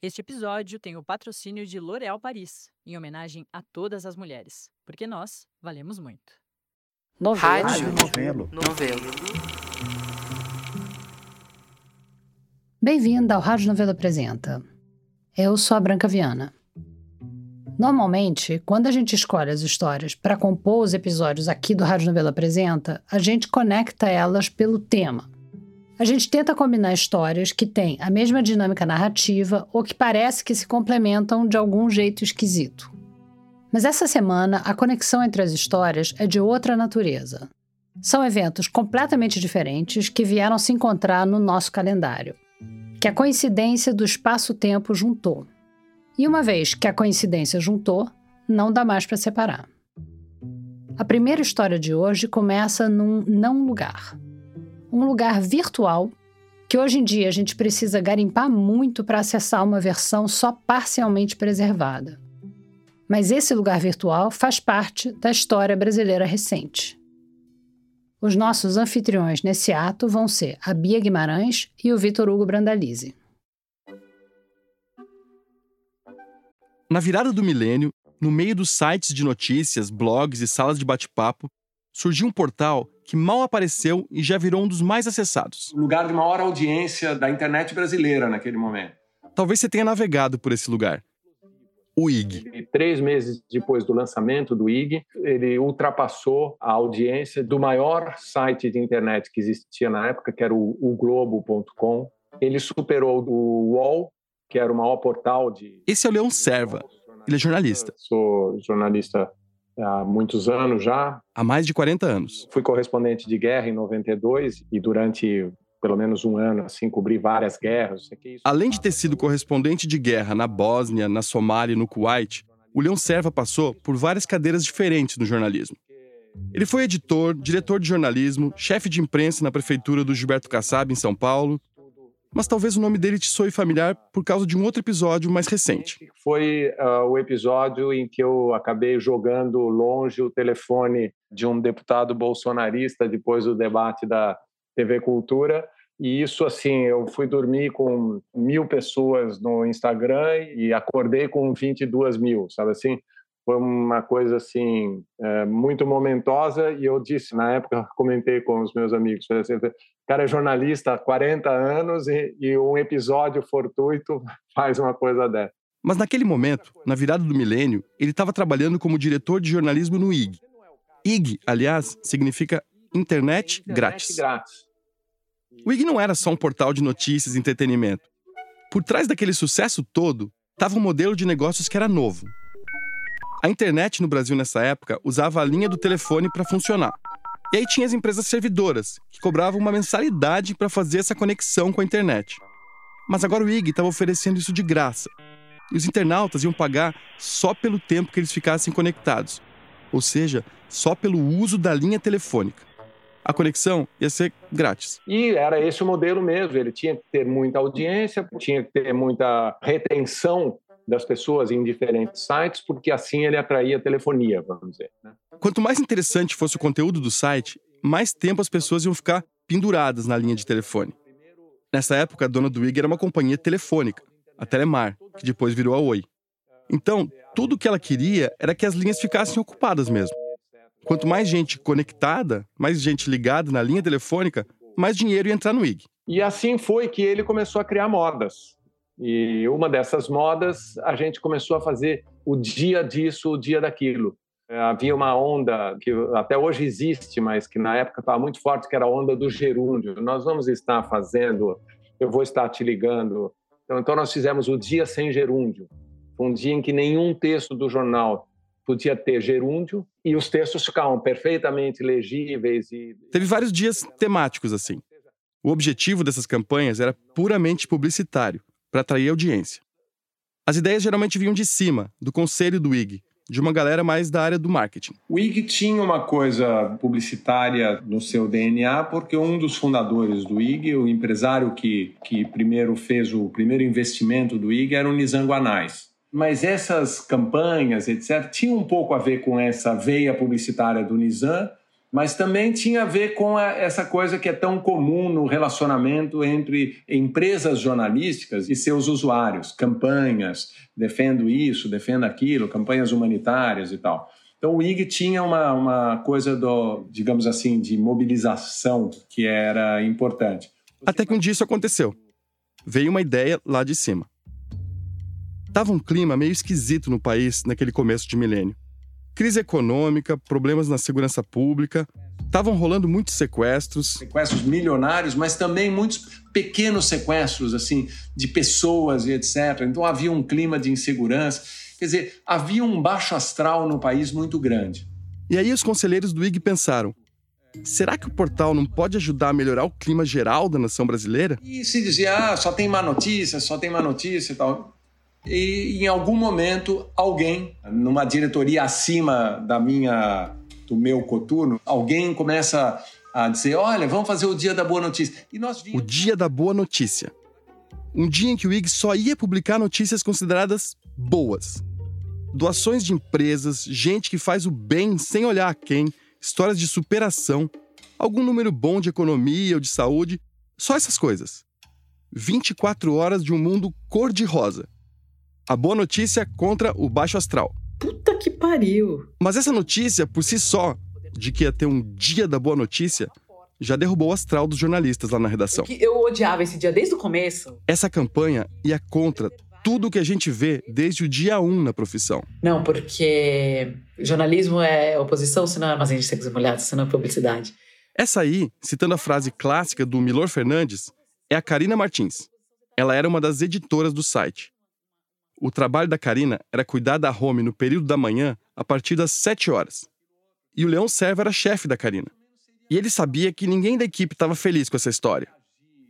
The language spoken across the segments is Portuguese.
Este episódio tem o patrocínio de L'Oréal Paris, em homenagem a todas as mulheres, porque nós valemos muito. Novelo. Rádio Novelo. Novelo. Bem-vinda ao Rádio Novelo Apresenta. Eu sou a Branca Viana. Normalmente, quando a gente escolhe as histórias para compor os episódios aqui do Rádio Novelo Apresenta, a gente conecta elas pelo tema. A gente tenta combinar histórias que têm a mesma dinâmica narrativa ou que parece que se complementam de algum jeito esquisito. Mas essa semana, a conexão entre as histórias é de outra natureza. São eventos completamente diferentes que vieram se encontrar no nosso calendário, que a coincidência do espaço-tempo juntou. E uma vez que a coincidência juntou, não dá mais para separar. A primeira história de hoje começa num não lugar um lugar virtual que hoje em dia a gente precisa garimpar muito para acessar uma versão só parcialmente preservada. Mas esse lugar virtual faz parte da história brasileira recente. Os nossos anfitriões nesse ato vão ser a Bia Guimarães e o Vitor Hugo Brandalize. Na virada do milênio, no meio dos sites de notícias, blogs e salas de bate-papo, surgiu um portal que mal apareceu e já virou um dos mais acessados. O lugar de maior audiência da internet brasileira naquele momento. Talvez você tenha navegado por esse lugar. O IG. E três meses depois do lançamento do IG, ele ultrapassou a audiência do maior site de internet que existia na época, que era o, o Globo.com. Ele superou o UOL, que era o maior portal de. Esse é o Leão Serva. Ele é jornalista. Sou jornalista há muitos anos já. Há mais de 40 anos. Fui correspondente de guerra em 92 e durante pelo menos um ano, assim, cobri várias guerras. Além de ter sido correspondente de guerra na Bósnia, na Somália e no Kuwait, o Leão Serva passou por várias cadeiras diferentes no jornalismo. Ele foi editor, diretor de jornalismo, chefe de imprensa na prefeitura do Gilberto Kassab, em São Paulo, mas talvez o nome dele te soe familiar por causa de um outro episódio mais recente. Foi uh, o episódio em que eu acabei jogando longe o telefone de um deputado bolsonarista depois do debate da TV Cultura. E isso, assim, eu fui dormir com mil pessoas no Instagram e acordei com 22 mil, sabe assim? Foi uma coisa assim é, muito momentosa e eu disse na época comentei com os meus amigos assim, o cara é jornalista há 40 anos e, e um episódio fortuito faz uma coisa dessa. Mas naquele momento na virada do milênio ele estava trabalhando como diretor de jornalismo no IG IG aliás significa internet, internet grátis. grátis. O IG não era só um portal de notícias e entretenimento. Por trás daquele sucesso todo estava um modelo de negócios que era novo a internet no Brasil nessa época usava a linha do telefone para funcionar. E aí tinha as empresas servidoras, que cobravam uma mensalidade para fazer essa conexão com a internet. Mas agora o IG estava oferecendo isso de graça. E os internautas iam pagar só pelo tempo que eles ficassem conectados. Ou seja, só pelo uso da linha telefônica. A conexão ia ser grátis. E era esse o modelo mesmo. Ele tinha que ter muita audiência, tinha que ter muita retenção das pessoas em diferentes sites, porque assim ele atraía telefonia, vamos dizer. Né? Quanto mais interessante fosse o conteúdo do site, mais tempo as pessoas iam ficar penduradas na linha de telefone. Nessa época, a dona do IG era uma companhia telefônica, a Telemar, que depois virou a Oi. Então, tudo o que ela queria era que as linhas ficassem ocupadas mesmo. Quanto mais gente conectada, mais gente ligada na linha telefônica, mais dinheiro ia entrar no IG. E assim foi que ele começou a criar modas. E uma dessas modas, a gente começou a fazer o dia disso, o dia daquilo. É, havia uma onda que até hoje existe, mas que na época estava muito forte, que era a onda do gerúndio. Nós vamos estar fazendo, eu vou estar te ligando. Então, então nós fizemos o dia sem gerúndio. Um dia em que nenhum texto do jornal podia ter gerúndio e os textos ficavam perfeitamente legíveis. E... Teve vários dias temáticos assim. O objetivo dessas campanhas era puramente publicitário para atrair audiência. As ideias geralmente vinham de cima, do conselho do IG, de uma galera mais da área do marketing. O IG tinha uma coisa publicitária no seu DNA, porque um dos fundadores do IG, o empresário que, que primeiro fez o primeiro investimento do IG, era o Nizam Guanais. Mas essas campanhas, etc., tinham um pouco a ver com essa veia publicitária do Nizam, mas também tinha a ver com a, essa coisa que é tão comum no relacionamento entre empresas jornalísticas e seus usuários, campanhas, defendo isso, defendo aquilo, campanhas humanitárias e tal. Então o IG tinha uma, uma coisa do, digamos assim, de mobilização que era importante. Até que um dia isso aconteceu. Veio uma ideia lá de cima. Tava um clima meio esquisito no país naquele começo de milênio. Crise econômica, problemas na segurança pública, estavam rolando muitos sequestros. Sequestros milionários, mas também muitos pequenos sequestros, assim, de pessoas e etc. Então havia um clima de insegurança. Quer dizer, havia um baixo astral no país muito grande. E aí os conselheiros do IG pensaram: será que o portal não pode ajudar a melhorar o clima geral da nação brasileira? E se dizia, ah, só tem má notícia, só tem má notícia e tal e em algum momento alguém, numa diretoria acima da minha do meu coturno, alguém começa a dizer: "Olha, vamos fazer o dia da boa notícia". E nós vimos... O dia da boa notícia. Um dia em que o IG só ia publicar notícias consideradas boas. Doações de empresas, gente que faz o bem sem olhar a quem, histórias de superação, algum número bom de economia ou de saúde, só essas coisas. 24 horas de um mundo cor-de-rosa a boa notícia contra o baixo astral. Puta que pariu! Mas essa notícia, por si só, de que ia ter um dia da boa notícia, já derrubou o astral dos jornalistas lá na redação. Eu odiava esse dia desde o começo. Essa campanha ia contra tudo o que a gente vê desde o dia 1 na profissão. Não, porque jornalismo é oposição, senão é armazém de secos molhados, senão é publicidade. Essa aí, citando a frase clássica do Milor Fernandes, é a Karina Martins. Ela era uma das editoras do site. O trabalho da Karina era cuidar da home no período da manhã a partir das 7 horas. E o Leão Servo era chefe da Karina. E ele sabia que ninguém da equipe estava feliz com essa história.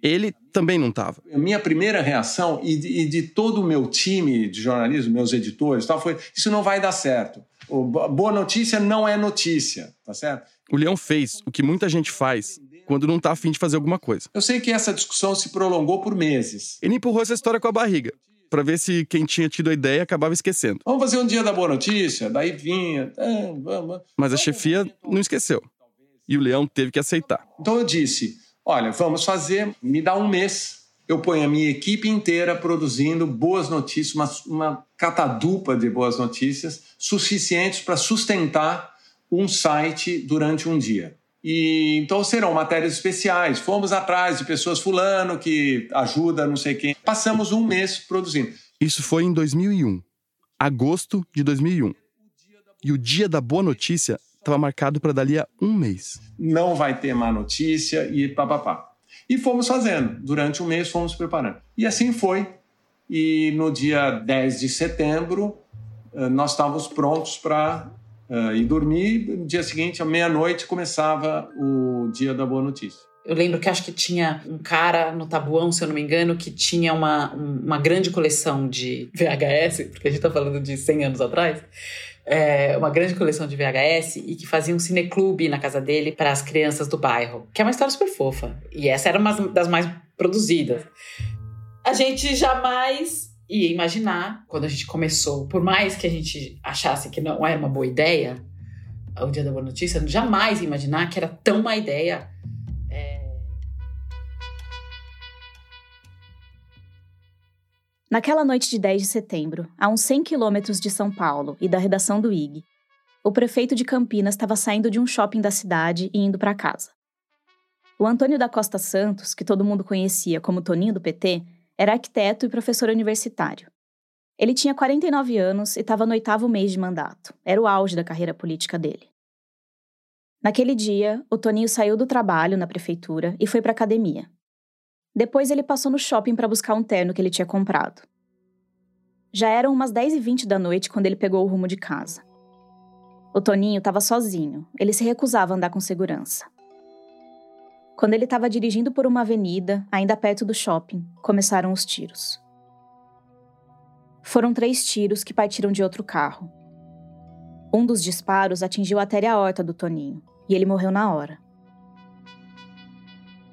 Ele também não estava. A minha primeira reação, e de, e de, todo o meu time de jornalismo, meus editores, tal, foi: isso não vai dar certo. O, boa notícia não é notícia, tá certo? O Leão fez o que muita gente faz quando não está afim de fazer alguma coisa. Eu sei que essa discussão se prolongou por meses. Ele empurrou essa história com a barriga para ver se quem tinha tido a ideia acabava esquecendo. Vamos fazer um dia da boa notícia? Daí vinha. É, vamos. Mas a chefia não esqueceu. E o leão teve que aceitar. Então eu disse: olha, vamos fazer, me dá um mês. Eu ponho a minha equipe inteira produzindo boas notícias, uma, uma catadupa de boas notícias suficientes para sustentar um site durante um dia. E então serão matérias especiais. Fomos atrás de pessoas fulano que ajuda, não sei quem. Passamos um mês produzindo. Isso foi em 2001, agosto de 2001. E o dia da boa notícia estava marcado para dali a um mês. Não vai ter má notícia e papapá. E fomos fazendo. Durante um mês fomos preparando. E assim foi. E no dia 10 de setembro, eh, nós estávamos prontos para uh, e dormir. No dia seguinte, à meia-noite, começava o dia da boa notícia. Eu lembro que acho que tinha um cara no Tabuão, se eu não me engano, que tinha uma, uma grande coleção de VHS, porque a gente está falando de 100 anos atrás, é, uma grande coleção de VHS e que fazia um cineclube na casa dele para as crianças do bairro, que é uma história super fofa. E essa era uma das mais produzidas. A gente jamais ia imaginar, quando a gente começou, por mais que a gente achasse que não era uma boa ideia, o Dia da Boa Notícia, jamais imaginar que era tão má ideia. É... Naquela noite de 10 de setembro, a uns 100 quilômetros de São Paulo e da redação do IG, o prefeito de Campinas estava saindo de um shopping da cidade e indo para casa. O Antônio da Costa Santos, que todo mundo conhecia como Toninho do PT, era arquiteto e professor universitário. Ele tinha 49 anos e estava no oitavo mês de mandato. Era o auge da carreira política dele. Naquele dia, o Toninho saiu do trabalho na prefeitura e foi para academia. Depois ele passou no shopping para buscar um terno que ele tinha comprado. Já eram umas 10 e 20 da noite quando ele pegou o rumo de casa. O Toninho estava sozinho, ele se recusava a andar com segurança. Quando ele estava dirigindo por uma avenida, ainda perto do shopping, começaram os tiros. Foram três tiros que partiram de outro carro. Um dos disparos atingiu a artéria aorta do Toninho e ele morreu na hora.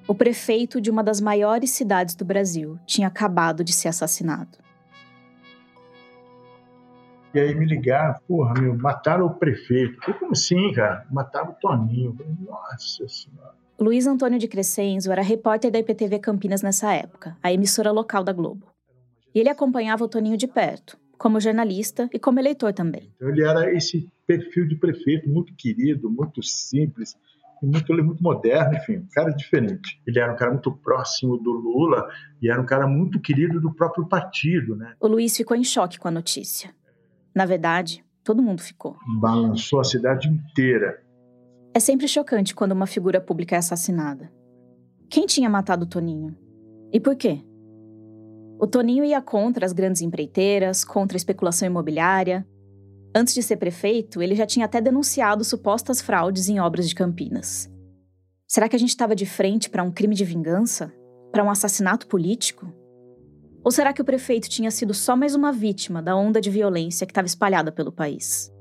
O prefeito de uma das maiores cidades do Brasil tinha acabado de ser assassinado. E aí me ligaram, porra, meu, mataram o prefeito. Eu como assim, cara? Mataram o Toninho. Eu falei, Nossa Senhora. Luiz Antônio de Crescenzo era repórter da IPTV Campinas nessa época, a emissora local da Globo. E ele acompanhava o Toninho de perto, como jornalista e como eleitor também. Então ele era esse perfil de prefeito muito querido, muito simples, muito, muito moderno, enfim, um cara diferente. Ele era um cara muito próximo do Lula e era um cara muito querido do próprio partido, né? O Luiz ficou em choque com a notícia. Na verdade, todo mundo ficou. Balançou a cidade inteira. É sempre chocante quando uma figura pública é assassinada. Quem tinha matado o Toninho? E por quê? O Toninho ia contra as grandes empreiteiras, contra a especulação imobiliária, Antes de ser prefeito, ele já tinha até denunciado supostas fraudes em obras de Campinas. Será que a gente estava de frente para um crime de vingança? Para um assassinato político? Ou será que o prefeito tinha sido só mais uma vítima da onda de violência que estava espalhada pelo país?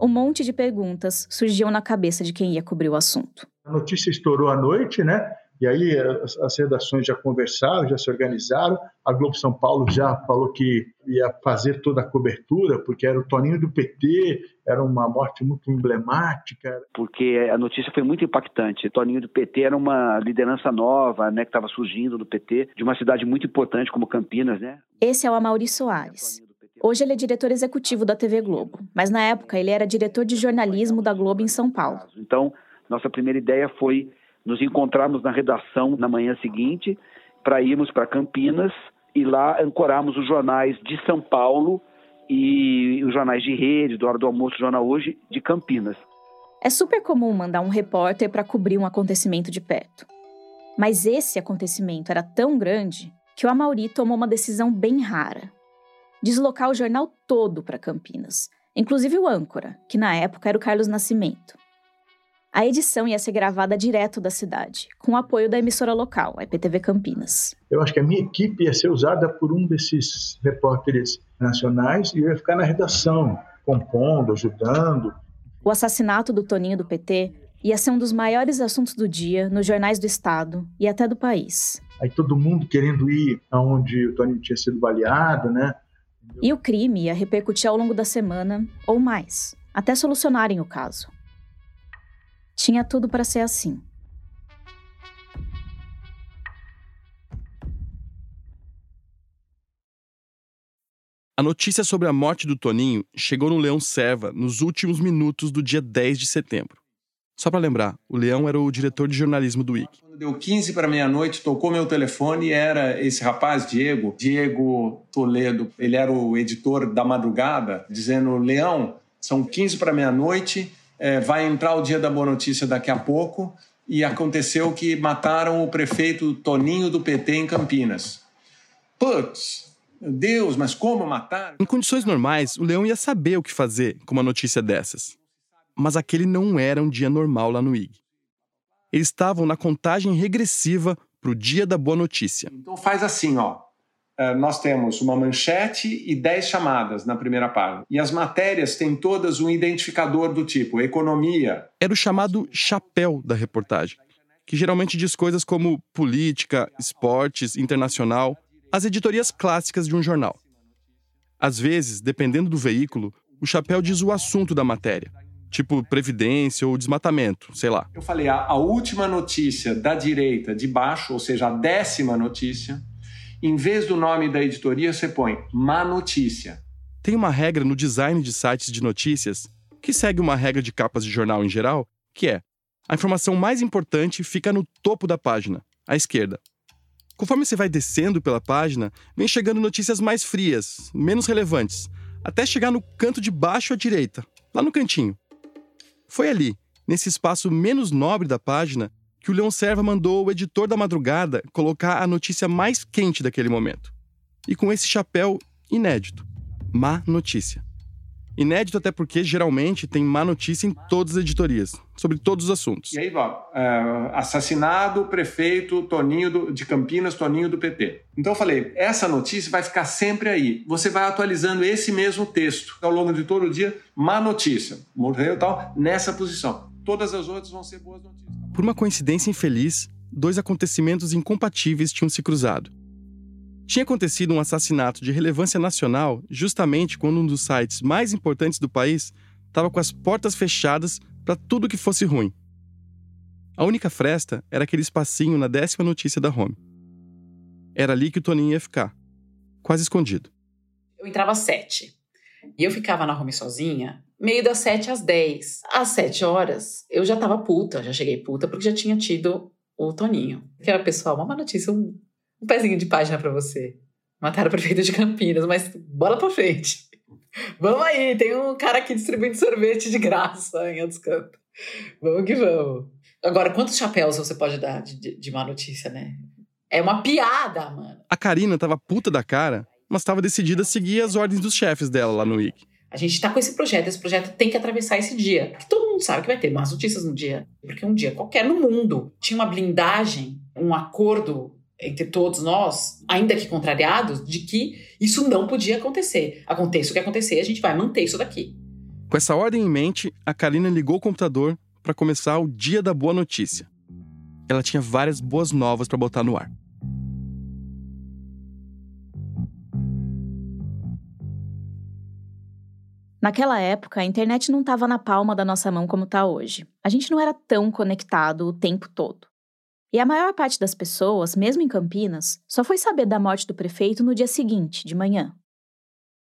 Um monte de perguntas surgiam na cabeça de quem ia cobrir o assunto. A notícia estourou à noite, né? E aí as, as, redações já conversaram, já se organizaram. A Globo São Paulo já falou que ia fazer toda a cobertura, porque era o Toninho do PT, era uma morte muito emblemática. Porque a notícia foi muito impactante. O Toninho do PT era uma liderança nova, né, que estava surgindo do PT, de uma cidade muito importante como Campinas, né? Esse é o Amaury Soares. Hoje ele é diretor executivo da TV Globo, mas na época ele era diretor de jornalismo da Globo em São Paulo. Então, nossa primeira ideia foi nos encontrarmos na redação na manhã seguinte para irmos para Campinas e lá ancorarmos os jornais de São Paulo e os jornais de rede, do Hora do Almoço, Jornal Hoje, de Campinas. É super comum mandar um repórter para cobrir um acontecimento de perto. Mas esse acontecimento era tão grande que o Amauri tomou uma decisão bem rara. Deslocar o jornal todo para Campinas, inclusive o âncora, que na época era o Carlos Nascimento. A edição ia ser gravada direto da cidade, com o apoio da emissora local, a IPTV Campinas. Eu acho que a minha equipe ia ser usada por um desses repórteres nacionais e eu ia ficar na redação, compondo, ajudando. O assassinato do Toninho do PT ia ser um dos maiores assuntos do dia nos jornais do estado e até do país. Aí todo mundo querendo ir aonde o Toninho tinha sido baleado, né? E o crime ia repercutir ao longo da semana ou mais, até solucionarem o caso. Tinha tudo para ser assim. A notícia sobre a morte do Toninho chegou no Leão Serva nos últimos minutos do dia 10 de setembro. Só para lembrar, o Leão era o diretor de jornalismo do IC. Quando deu 15 para meia-noite, tocou meu telefone e era esse rapaz, Diego, Diego Toledo. Ele era o editor da madrugada, dizendo: Leão, são 15 para meia-noite, é, vai entrar o dia da boa notícia daqui a pouco e aconteceu que mataram o prefeito Toninho do PT em Campinas. Putz, meu Deus, mas como matar? Em condições normais, o Leão ia saber o que fazer com uma notícia dessas. Mas aquele não era um dia normal lá no IG. Eles estavam na contagem regressiva para o dia da boa notícia. Então faz assim, ó. Eh, nós temos uma manchete e 10 chamadas na primeira página. E as matérias têm todas um identificador do tipo economia. Era o chamado chapéu da reportagem, que geralmente diz coisas como política, esportes, internacional, as editorias clássicas de um jornal. Às vezes, dependendo do veículo, o chapéu diz o assunto da matéria, tipo previdência ou desmatamento, sei lá. Eu falei, a, a última notícia da direita de baixo, ou seja, a décima notícia, em vez do nome da editoria, você põe má notícia. Tem uma regra no design de sites de notícias que segue uma regra de capas de jornal em geral, que é a informação mais importante fica no topo da página, à esquerda. Conforme você vai descendo pela página, vem chegando notícias mais frias, menos relevantes, até chegar no canto de baixo à direita, lá no cantinho. Foi ali, nesse espaço menos nobre da página, que o Leão Serva mandou o editor da madrugada colocar a notícia mais quente daquele momento. E com esse chapéu inédito. Má notícia. Inédito até porque geralmente tem má notícia em todas as editorias, sobre todos os assuntos. E aí, ó, é, assassinado prefeito Toninho do, de Campinas, Toninho do PT. Então eu falei, essa notícia vai ficar sempre aí. Você vai atualizando esse mesmo texto ao longo de todo o dia, má notícia, morreu tal, nessa posição. Todas as outras vão ser boas notícias. Por uma coincidência infeliz, dois acontecimentos incompatíveis tinham se cruzado. Tinha acontecido um assassinato de relevância nacional justamente quando um dos sites mais importantes do país estava com as portas fechadas para tudo que fosse ruim. A única fresta era aquele espacinho na décima notícia da home. Era ali que o Toninho ia ficar, quase escondido. Eu entrava às sete. E eu ficava na home sozinha, meio das sete às dez. Às sete horas, eu já tava puta, já cheguei puta, porque já tinha tido o Toninho. Que era, pessoal, uma má notícia, um, um pezinho de página para você. Mataram o prefeito de Campinas, mas bora pra frente. Vamos aí, tem um cara aqui distribuindo sorvete de graça em outros cantos. Vamos que vamos. Agora, quantos chapéus você pode dar de, de, má notícia, né? É uma piada, mano. A Karina tava puta da cara, mas estava decidida a seguir as ordens dos chefes dela lá no IG. A gente tá com esse projeto, esse projeto tem que atravessar esse dia. Que todo mundo sabe que vai ter más notícias no dia. Porque um dia qualquer no mundo tinha uma blindagem, um acordo entre todos nós, ainda que contrariados, de que isso não podia acontecer. Aconteça o que acontecer, a gente vai manter isso daqui. Com essa ordem em mente, a Karina ligou o computador para começar o dia da boa notícia. Ela tinha várias boas novas para botar no ar. Naquela época, a internet não estava na palma da nossa mão como está hoje. A gente não era tão conectado o tempo todo. E a maior parte das pessoas, mesmo em Campinas, só foi saber da morte do prefeito no dia seguinte, de manhã.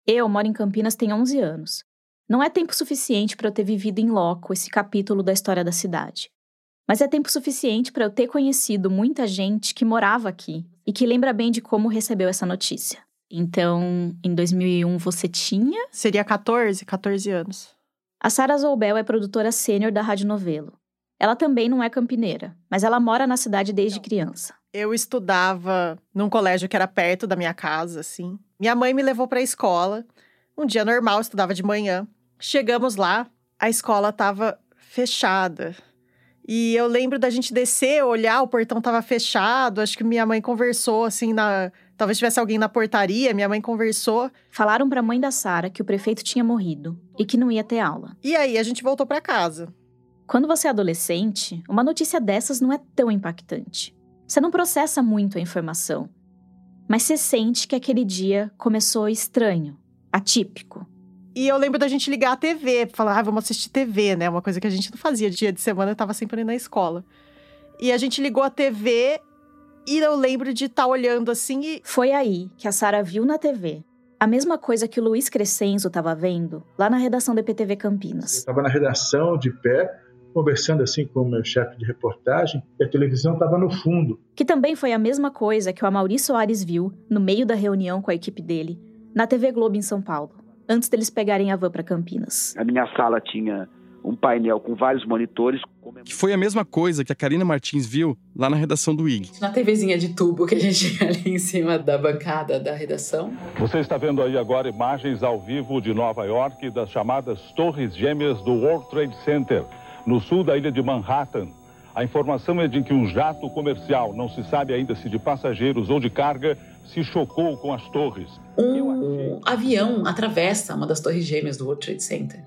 Eu moro em Campinas tem 11 anos. Não é tempo suficiente para eu ter vivido em loco esse capítulo da história da cidade. Mas é tempo suficiente para eu ter conhecido muita gente que morava aqui e que lembra bem de como recebeu essa notícia. Então, em 2001 você tinha? Seria 14, 14 anos. A Sara Zoubel é produtora sênior da Rádio Novelo. Ela também não é campineira, mas ela mora na cidade desde criança. Eu estudava num colégio que era perto da minha casa, assim. Minha mãe me levou para a escola. Um dia normal, estudava de manhã. Chegamos lá, a escola estava fechada. E eu lembro da gente descer, olhar, o portão estava fechado. Acho que minha mãe conversou assim na, talvez tivesse alguém na portaria, minha mãe conversou. Falaram para a mãe da Sara que o prefeito tinha morrido e que não ia ter aula. E aí a gente voltou para casa. Quando você é adolescente, uma notícia dessas não é tão impactante. Você não processa muito a informação. Mas você sente que aquele dia começou estranho, atípico. E eu lembro da gente ligar a TV, falar, ah, vamos assistir TV, né? Uma coisa que a gente não fazia dia de semana, eu tava sempre na escola. E a gente ligou a TV e eu lembro de estar tá olhando assim e. Foi aí que a Sara viu na TV a mesma coisa que o Luiz Crescenzo estava vendo lá na redação do EPTV Campinas. Eu estava na redação de pé, conversando assim com o meu chefe de reportagem, e a televisão estava no fundo. Que também foi a mesma coisa que o Amaury Soares viu no meio da reunião com a equipe dele, na TV Globo em São Paulo, antes deles pegarem a van para Campinas. A minha sala tinha um painel com vários monitores. Que foi a mesma coisa que a Karina Martins viu lá na redação do IG. Na TVzinha de tubo que a gente tinha ali em cima da bancada da redação. Você está vendo aí agora imagens ao vivo de Nova York das chamadas Torres Gêmeas do World Trade Center no sul da ilha de Manhattan. A informação é de que um jato comercial, não se sabe ainda se de passageiros ou de carga, se chocou com as torres. Um avião atravessa uma das torres gêmeas do World Trade Center.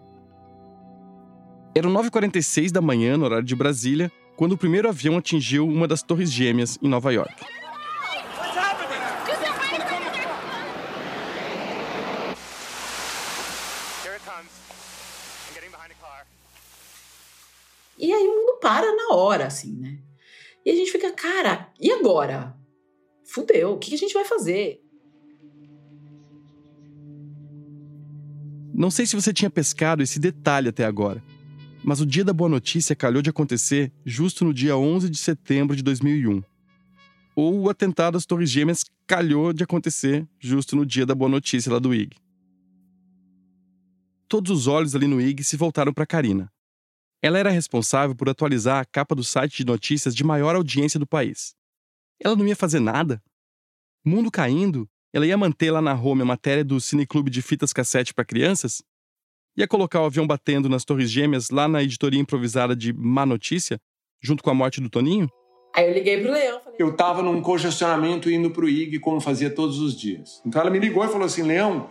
Era 9h46 da manhã, no horário de Brasília, quando o primeiro avião atingiu uma das torres gêmeas em Nova York. E aí o mundo para na hora, assim, né? E a gente fica, cara, e agora? Fudeu, o que a gente vai fazer? Não sei se você tinha pescado esse detalhe até agora, mas o dia da boa notícia calhou de acontecer justo no dia 11 de setembro de 2001. Ou o atentado às Torres Gêmeas calhou de acontecer justo no dia da boa notícia lá do IG. Todos os olhos ali no IG se voltaram para Karina. Ela era responsável por atualizar a capa do site de notícias de maior audiência do país. Ela não ia fazer nada? Mundo caindo, ela ia manter lá na home a matéria do Cineclube de fitas cassete para crianças? Ia colocar o avião batendo nas Torres Gêmeas lá na editoria improvisada de Má Notícia, junto com a morte do Toninho? Aí eu liguei pro Leão. Falei... Eu tava num congestionamento indo pro IG, como fazia todos os dias. Então ela me ligou e falou assim: Leão,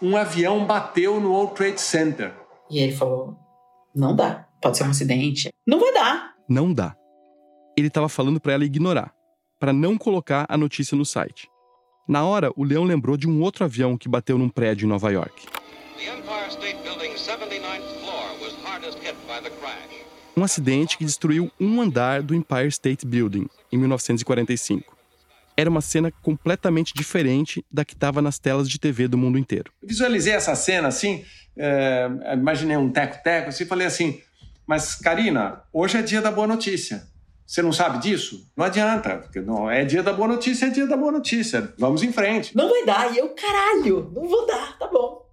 um avião bateu no World Trade Center. E ele falou: não dá pode ser um acidente. Não vai dar. Não dá. Ele estava falando para ela ignorar, para não colocar a notícia no site. Na hora, o Leão lembrou de um outro avião que bateu num prédio em Nova York. Um acidente que destruiu um andar do Empire State Building em 1945. Era uma cena completamente diferente da que estava nas telas de TV do mundo inteiro. visualizei essa cena assim, é, imaginei um teco-teco assim, falei assim: Mas, Karina, hoje é dia da boa notícia. Você não sabe disso? Não adianta, porque não é dia da boa notícia, é dia da boa notícia. Vamos em frente. Não vai dar. E eu, caralho, não vou dar, tá bom.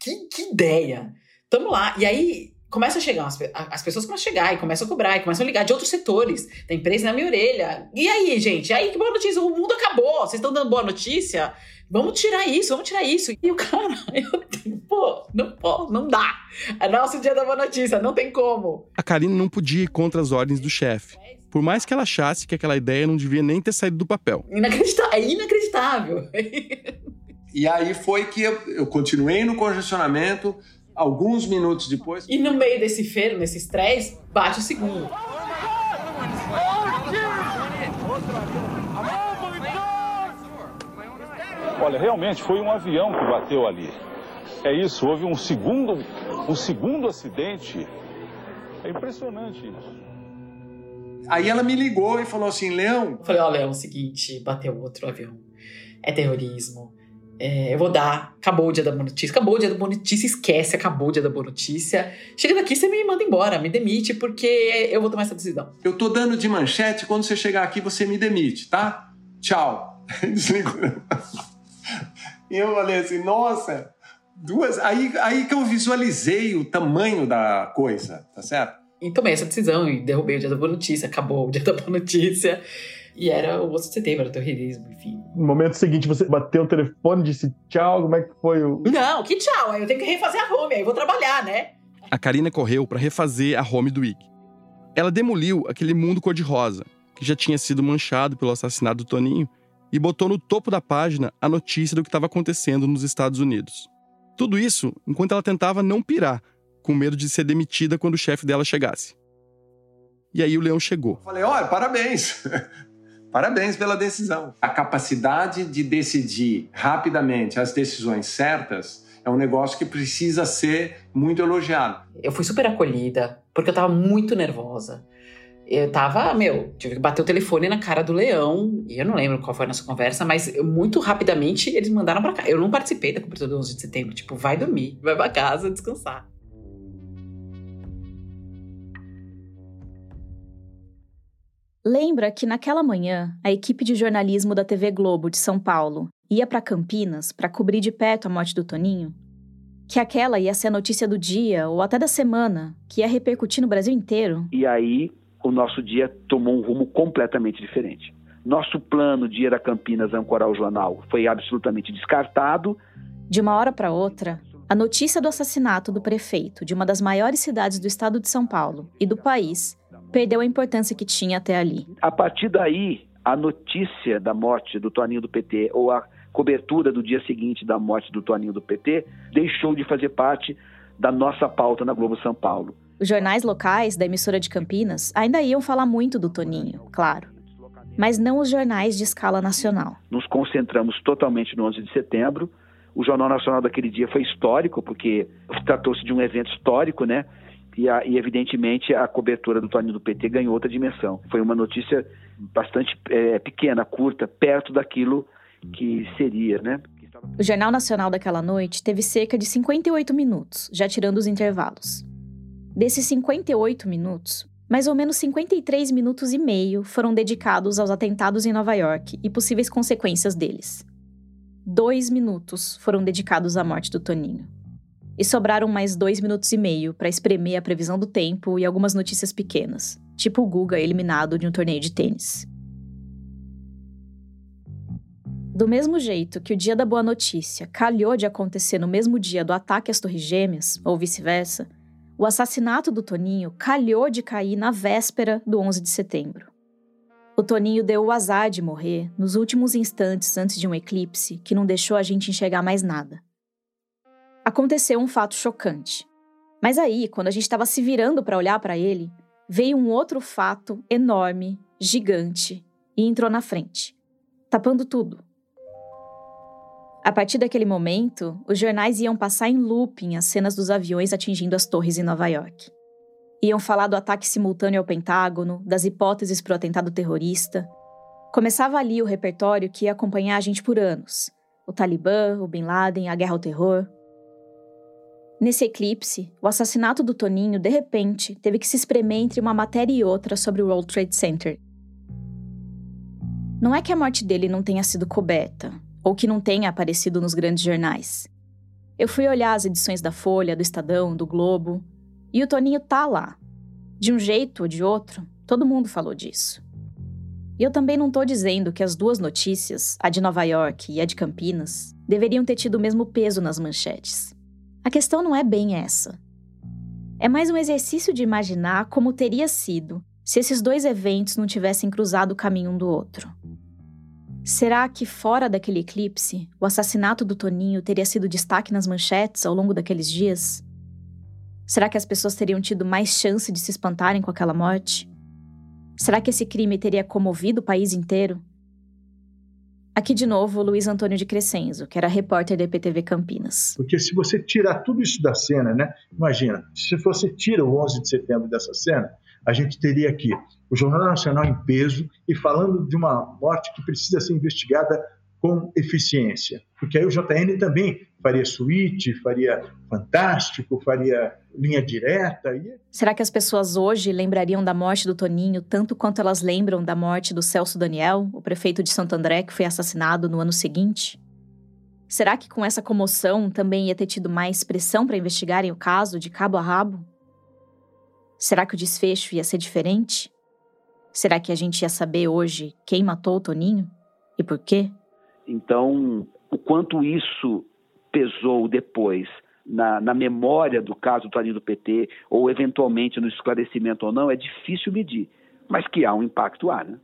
Que, que ideia. Tamo lá. E aí, começa a chegar, as, as pessoas começam a chegar e começam a cobrar, e começam a ligar de outros setores, da empresa na minha orelha. E aí, gente? E aí, que boa notícia? O mundo acabou. Vocês estão dando boa notícia? Vamos tirar isso, vamos tirar isso. E o cara, eu, pô, não pode, não dá. É nosso dia da boa notícia, não tem como. A Karine não podia ir contra as ordens do chefe. Por mais que ela achasse que aquela ideia não devia nem ter saído do papel. Inacreditável, é inacreditável. e aí foi que eu, eu continuei no congestionamento, alguns minutos depois. E no meio desse feiro, nesse estresse, bate o segundo. Olha, realmente foi um avião que bateu ali. É isso, houve um segundo, um segundo acidente. É impressionante isso. Aí ela me ligou e falou assim, Leão. Eu falei, ó, oh, Leão, é o seguinte, bateu outro avião. É terrorismo. É, eu vou dar. Acabou o dia da boa notícia. Acabou o dia da boa notícia, esquece, acabou o dia da boa notícia. Chega daqui, você me manda embora, me demite, porque eu vou tomar essa decisão. Eu tô dando de manchete, quando você chegar aqui, você me demite, tá? Tchau. Desligou. E eu falei assim, nossa, duas. Aí, aí que eu visualizei o tamanho da coisa, tá certo? E tomei essa decisão e derrubei o dia da boa notícia, acabou o dia da boa notícia. E era o 11 de setembro, era o terrorismo, enfim. No momento seguinte, você bateu o telefone, disse tchau, como é que foi o. Não, que tchau, aí eu tenho que refazer a home, aí eu vou trabalhar, né? A Karina correu para refazer a home do IG. Ela demoliu aquele mundo cor-de-rosa, que já tinha sido manchado pelo assassinato do Toninho, e botou no topo da página a notícia do que estava acontecendo nos Estados Unidos. Tudo isso enquanto ela tentava não pirar, com medo de ser demitida quando o chefe dela chegasse. E aí o leão chegou. falei: olha, parabéns! parabéns pela decisão. A capacidade de decidir rapidamente as decisões certas é um negócio que precisa ser muito elogiado. Eu fui super acolhida, porque eu estava muito nervosa eu tava, meu, tive que bater o telefone na cara do leão, e eu não lembro qual foi a nossa conversa, mas muito rapidamente eles mandaram para cá. Eu não participei da cobertura do 11 de setembro, tipo, vai dormir, vai pra casa descansar. Lembra que naquela manhã, a equipe de jornalismo da TV Globo de São Paulo ia para Campinas para cobrir de perto a morte do Toninho? Que aquela ia ser a notícia do dia ou até da semana, que ia repercutir no Brasil inteiro? E aí o nosso dia tomou um rumo completamente diferente. Nosso plano de ir a Campinas ancorar o jornal foi absolutamente descartado. De uma hora para outra, a notícia do assassinato do prefeito de uma das maiores cidades do estado de São Paulo e do país perdeu a importância que tinha até ali. A partir daí, a notícia da morte do Toninho do PT ou a cobertura do dia seguinte da morte do Toninho do PT deixou de fazer parte da nossa pauta na Globo São Paulo. Os jornais locais da emissora de Campinas ainda iam falar muito do Toninho, claro. Mas não os jornais de escala nacional. Nos concentramos totalmente no 11 de setembro. O Jornal Nacional daquele dia foi histórico, porque tratou-se de um evento histórico, né? E, a, e, evidentemente a cobertura do Toninho do PT ganhou outra dimensão. Foi uma notícia bastante é, pequena, curta, perto daquilo que seria, né? O Jornal Nacional daquela noite teve cerca de 58 minutos, já tirando os intervalos. Desses 58 minutos, mais ou menos 53 minutos e meio foram dedicados aos atentados em Nova York e possíveis consequências deles. Dois minutos foram dedicados à morte do Toninho. E sobraram mais dois minutos e meio para espremer a previsão do tempo e algumas notícias pequenas, tipo o Guga eliminado de um torneio de tênis. Do mesmo jeito que o dia da boa notícia calhou de acontecer no mesmo dia do ataque às Torres Gêmeas, ou vice-versa, o assassinato do Toninho calhou de cair na véspera do 11 de setembro. O Toninho deu o azar de morrer nos últimos instantes antes de um eclipse que não deixou a gente enxergar mais nada. Aconteceu um fato chocante. Mas aí, quando a gente estava se virando para olhar para ele, veio um outro fato enorme, gigante, e entrou na frente, tapando tudo. A partir daquele momento, os jornais iam passar em looping as cenas dos aviões atingindo as torres em Nova York. Iam falar do ataque simultâneo ao Pentágono, das hipóteses para o atentado terrorista. Começava ali o repertório que ia acompanhar a gente por anos: o Talibã, o Bin Laden, a guerra ao terror. Nesse eclipse, o assassinato do Toninho, de repente, teve que se espremer entre uma matéria e outra sobre o World Trade Center. Não é que a morte dele não tenha sido coberta, ou que não tenha aparecido nos grandes jornais. Eu fui olhar as edições da Folha, do Estadão, do Globo, e o Toninho tá lá. De um jeito ou de outro, todo mundo falou disso. E eu também não tô dizendo que as duas notícias, a de Nova York e a de Campinas, deveriam ter tido o mesmo peso nas manchetes. A questão não é bem essa. É mais um exercício de imaginar como teria sido se esses dois eventos não tivessem cruzado o caminho um do outro. Será que, fora daquele eclipse, o assassinato do Toninho teria sido destaque nas manchetes ao longo daqueles dias? Será que as pessoas teriam tido mais chance de se espantarem com aquela morte? Será que esse crime teria comovido o país inteiro? Aqui de novo, Luiz Antônio de Crescenzo, que era repórter da EPTV Campinas. Porque se você tirar tudo isso da cena, né? Imagina, se você tira o 11 de setembro dessa cena, a gente teria aqui o Jornal Nacional em peso e falando de uma morte que precisa ser investigada com eficiência. Porque aí o JN também faria suíte, faria fantástico, faria linha direta. E... Será que as pessoas hoje lembrariam da morte do Toninho tanto quanto elas lembram da morte do Celso Daniel, o prefeito de Santo André que foi assassinado no ano seguinte? Será que com essa comoção também ia ter tido mais pressão para investigarem o caso de cabo a rabo? Será que o desfecho ia ser diferente? Será que a gente ia saber hoje quem matou o Toninho e por quê? Então, o quanto isso pesou depois na, na, memória do caso do Toninho do PT, ou eventualmente no esclarecimento ou não, é difícil medir. Mas que há um impacto, há, né?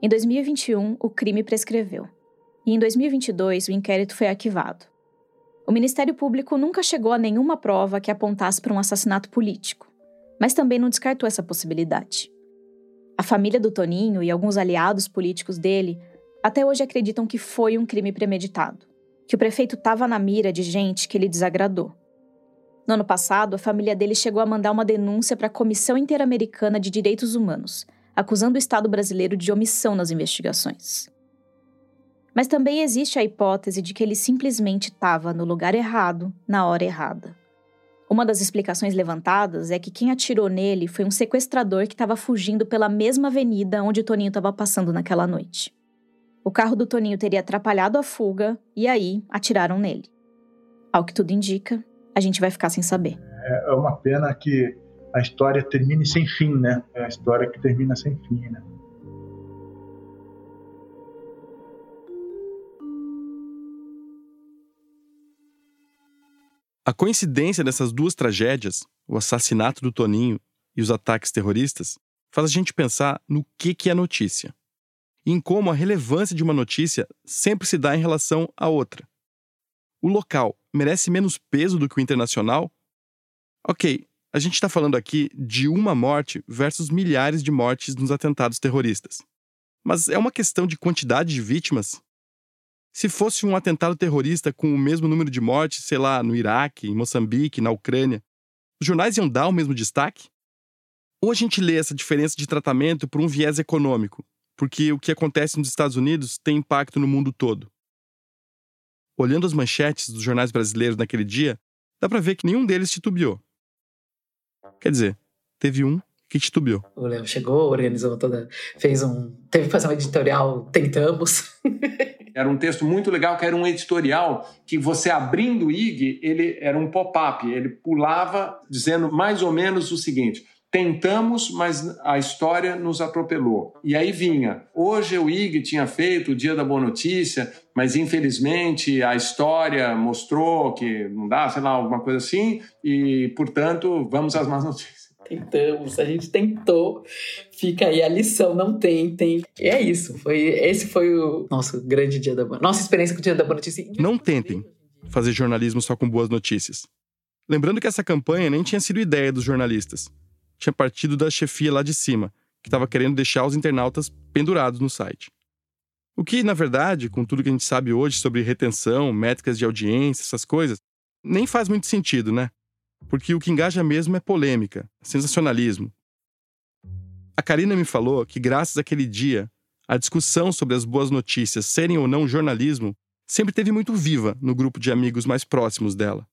Em 2021, o crime prescreveu. E em 2022, o inquérito foi arquivado. O Ministério Público nunca chegou a nenhuma prova que apontasse para um assassinato político, mas também não descartou essa possibilidade. A família do Toninho e alguns aliados políticos dele até hoje acreditam que foi um crime premeditado, que o prefeito estava na mira de gente que ele desagradou. No ano passado, a família dele chegou a mandar uma denúncia para a Comissão Interamericana de Direitos Humanos, acusando o Estado brasileiro de omissão nas investigações. Mas também existe a hipótese de que ele simplesmente estava no lugar errado, na hora errada. Uma das explicações levantadas é que quem atirou nele foi um sequestrador que estava fugindo pela mesma avenida onde Toninho estava passando naquela noite. O carro do Toninho teria atrapalhado a fuga e aí atiraram nele. Ao que tudo indica, a gente vai ficar sem saber. É uma pena que a história termine sem fim, né? É a história que termina sem fim, né? A coincidência dessas duas tragédias, o assassinato do Toninho e os ataques terroristas, faz a gente pensar no que, que é notícia e em como a relevância de uma notícia sempre se dá em relação à outra. O local merece menos peso do que o internacional? Ok, a gente está falando aqui de uma morte versus milhares de mortes nos atentados terroristas. Mas é uma questão de quantidade de vítimas se fosse um atentado terrorista com o mesmo número de mortes, sei lá, no Iraque, em Moçambique, na Ucrânia, os jornais iam dar o mesmo destaque? Ou a gente lê essa diferença de tratamento por um viés econômico, porque o que acontece nos Estados Unidos tem impacto no mundo todo? Olhando as manchetes dos jornais brasileiros naquele dia, dá para ver que nenhum deles titubeou. Quer dizer, teve um que titubeou. O Léo chegou, organizou toda. fez um. teve que fazer um editorial, tentamos. Era um texto muito legal, que era um editorial que você abrindo o IG, ele era um pop-up, ele pulava dizendo mais ou menos o seguinte: Tentamos, mas a história nos atropelou. E aí vinha. Hoje o IG tinha feito o Dia da Boa Notícia, mas infelizmente a história mostrou que não dá, sei lá, alguma coisa assim, e portanto vamos às más notícias. Tentamos, a gente tentou. Fica aí a lição, não tentem. E é isso. Foi, esse foi o nosso grande dia da boa. Nossa experiência com o dia da boa notícia. Não tentem fazer jornalismo só com boas notícias. Lembrando que essa campanha nem tinha sido ideia dos jornalistas. Tinha partido da chefia lá de cima, que estava querendo deixar os internautas pendurados no site. O que, na verdade, com tudo que a gente sabe hoje sobre retenção, métricas de audiência, essas coisas, nem faz muito sentido, né? Porque o que engaja mesmo é polêmica, sensacionalismo. A Karina me falou que, graças àquele dia, a discussão sobre as boas notícias serem ou não jornalismo sempre teve muito viva no grupo de amigos mais próximos dela.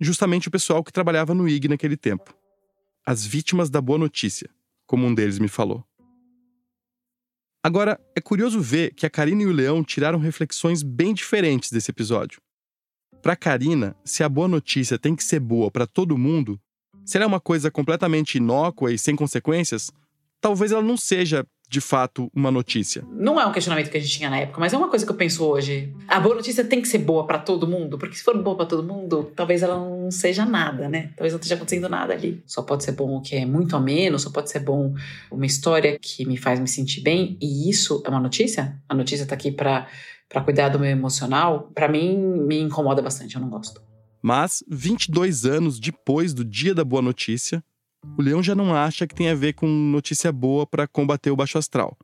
Justamente o pessoal que trabalhava no IG naquele tempo. As vítimas da boa notícia, como um deles me falou. Agora, é curioso ver que a Karina e o Leão tiraram reflexões bem diferentes desse episódio. Para Karina, se a boa notícia tem que ser boa para todo mundo, se ela é uma coisa completamente inócua e sem consequências, talvez ela não seja de fato uma notícia? Não é um questionamento que a gente tinha na época, mas é uma coisa que eu penso hoje. A boa notícia tem que ser boa para todo mundo, porque se for boa para todo mundo, talvez ela não seja nada, né? Talvez não esteja acontecendo nada ali. Só pode ser bom o que é muito a menos, só pode ser bom uma história que me faz me sentir bem, e isso é uma notícia? A notícia tá aqui para para cuidar do meu emocional, para mim me incomoda bastante, eu não gosto. Mas 22 anos depois do dia da boa notícia, o Leão já não acha que tem a ver com notícia boa para combater o baixo astral.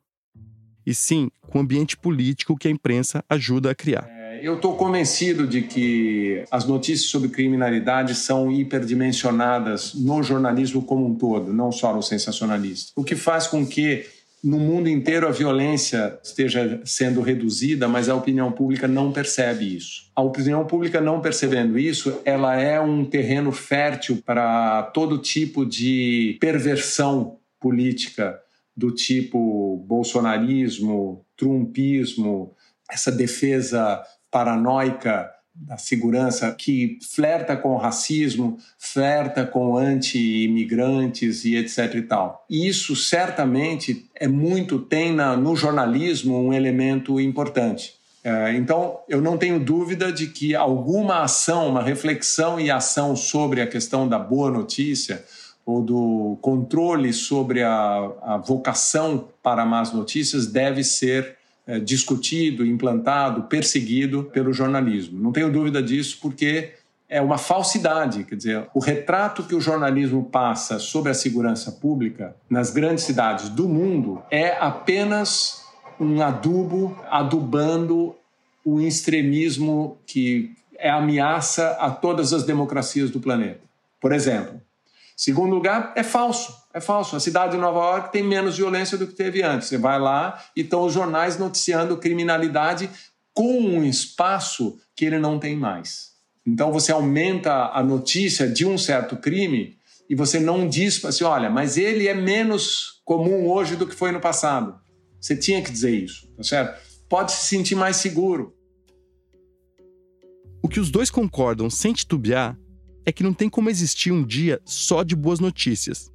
E sim com o ambiente político que a imprensa ajuda a criar. É, eu estou convencido de que as notícias sobre criminalidade são hiperdimensionadas no jornalismo como um todo, não só no sensacionalista. O que faz com que no mundo inteiro a violência esteja sendo reduzida, mas a opinião pública não percebe isso. A opinião pública não percebendo isso, ela é um terreno fértil para todo tipo de perversão política do tipo bolsonarismo, trumpismo, essa defesa paranoica da segurança que flerta com o racismo, flerta com anti-imigrantes e etc e tal. E isso certamente é muito tem na, no jornalismo um elemento importante. É, então, eu não tenho dúvida de que alguma ação, uma reflexão e ação sobre a questão da boa notícia ou do controle sobre a, a vocação para más notícias deve ser é, discutido, implantado, perseguido pelo jornalismo. Não tenho dúvida disso, porque é uma falsidade. Quer dizer, o retrato que o jornalismo passa sobre a segurança pública nas grandes cidades do mundo é apenas um adubo adubando o extremismo que é ameaça a todas as democracias do planeta. Por exemplo, segundo lugar, é falso. É falso. A cidade de Nova York tem menos violência do que teve antes. Você vai lá e estão os jornais noticiando criminalidade com um espaço que ele não tem mais. Então você aumenta a notícia de um certo crime e você não diz assim, olha, mas ele é menos comum hoje do que foi no passado. Você tinha que dizer isso, tá certo? Pode se sentir mais seguro. O que os dois concordam sem titubear é que não tem como existir um dia só de boas notícias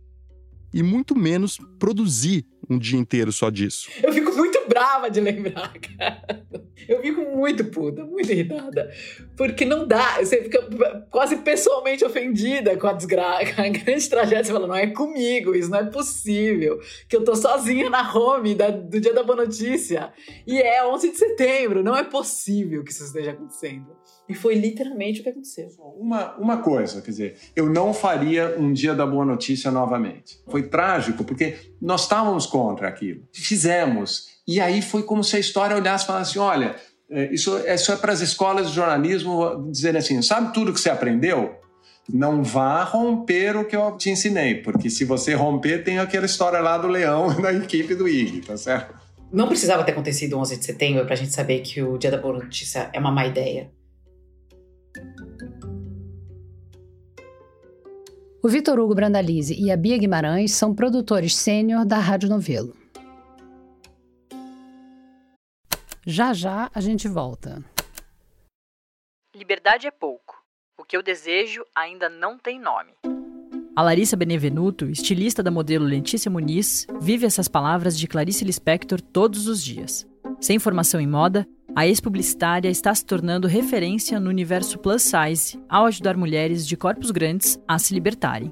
e muito menos produzir um dia inteiro só disso. Eu fico muito brava de lembrar, cara. Eu fico muito puta, muito irritada. Porque não dá, você fica quase pessoalmente ofendida com a desgraça, a grande tragédia. Você fala, não é comigo, isso não é possível. Que eu tô sozinha na home da, do dia da boa notícia. E é 11 de setembro, não é possível que isso esteja acontecendo. E foi literalmente o que aconteceu. Uma, uma coisa, quer dizer, eu não faria um dia da boa notícia novamente. Foi trágico, porque nós estávamos contra aquilo. Fizemos. E aí foi como se a história olhasse e falasse assim: olha, é, isso, isso é para as escolas de jornalismo dizerem assim: sabe tudo que você aprendeu? Não vá romper o que eu te ensinei, porque se você romper, tem aquela história lá do leão da equipe do IG, tá certo? Não precisava ter acontecido 11 de setembro para a gente saber que o Dia da Boa Notícia é uma má ideia. O Vitor Hugo Brandalize e a Bia Guimarães são produtores sênior da Rádio Novelo. Já já a gente volta. Liberdade é pouco. O que eu desejo ainda não tem nome. A Larissa Benevenuto, estilista da modelo Letícia Muniz, vive essas palavras de Clarice Lispector todos os dias. Sem formação em moda, a ex-publicitária está se tornando referência no universo plus size ao ajudar mulheres de corpos grandes a se libertarem.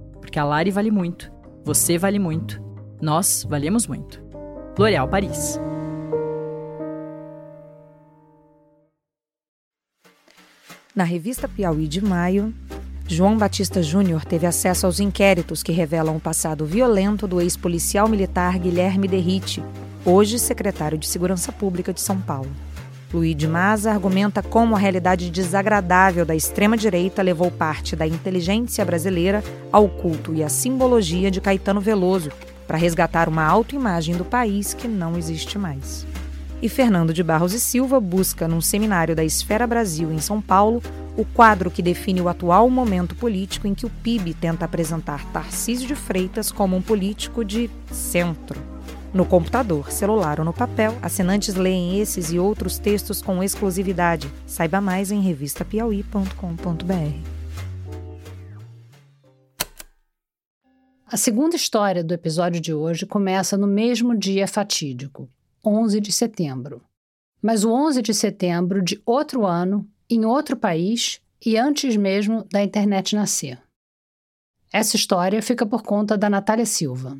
porque a Lari vale muito, você vale muito, nós valemos muito. L'Oréal Paris. Na revista Piauí de maio, João Batista Júnior teve acesso aos inquéritos que revelam o passado violento do ex-policial militar Guilherme Derrite, hoje secretário de Segurança Pública de São Paulo. Luiz de Maza argumenta como a realidade desagradável da extrema-direita levou parte da inteligência brasileira ao culto e à simbologia de Caetano Veloso para resgatar uma autoimagem do país que não existe mais. E Fernando de Barros e Silva busca, num seminário da Esfera Brasil em São Paulo, o quadro que define o atual momento político em que o PIB tenta apresentar Tarcísio de Freitas como um político de centro. No computador, celular ou no papel, assinantes leem esses e outros textos com exclusividade. Saiba mais em revistapiauí.com.br. A segunda história do episódio de hoje começa no mesmo dia fatídico, 11 de setembro. Mas o 11 de setembro de outro ano, em outro país e antes mesmo da internet nascer. Essa história fica por conta da Natália Silva.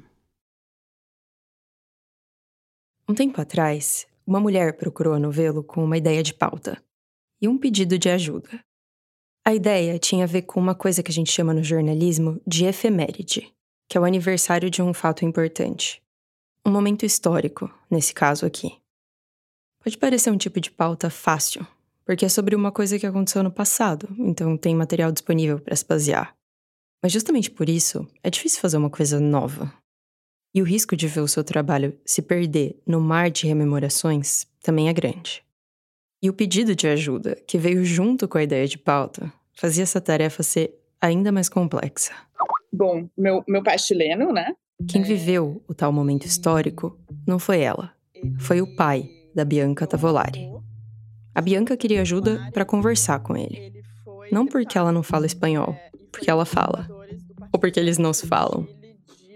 Um tempo atrás, uma mulher procurou a novelo com uma ideia de pauta e um pedido de ajuda. A ideia tinha a ver com uma coisa que a gente chama no jornalismo de efeméride, que é o aniversário de um fato importante. Um momento histórico, nesse caso aqui. Pode parecer um tipo de pauta fácil, porque é sobre uma coisa que aconteceu no passado, então tem material disponível para se basear. Mas justamente por isso, é difícil fazer uma coisa nova, e o risco de ver o seu trabalho se perder no mar de rememorações também é grande. E o pedido de ajuda, que veio junto com a ideia de pauta, fazia essa tarefa ser ainda mais complexa. Bom, meu, meu pai é chileno, né? Quem viveu o tal momento histórico não foi ela, foi o pai da Bianca Tavolari. A Bianca queria ajuda para conversar com ele. Não porque ela não fala espanhol, porque ela fala. Ou porque eles não se falam.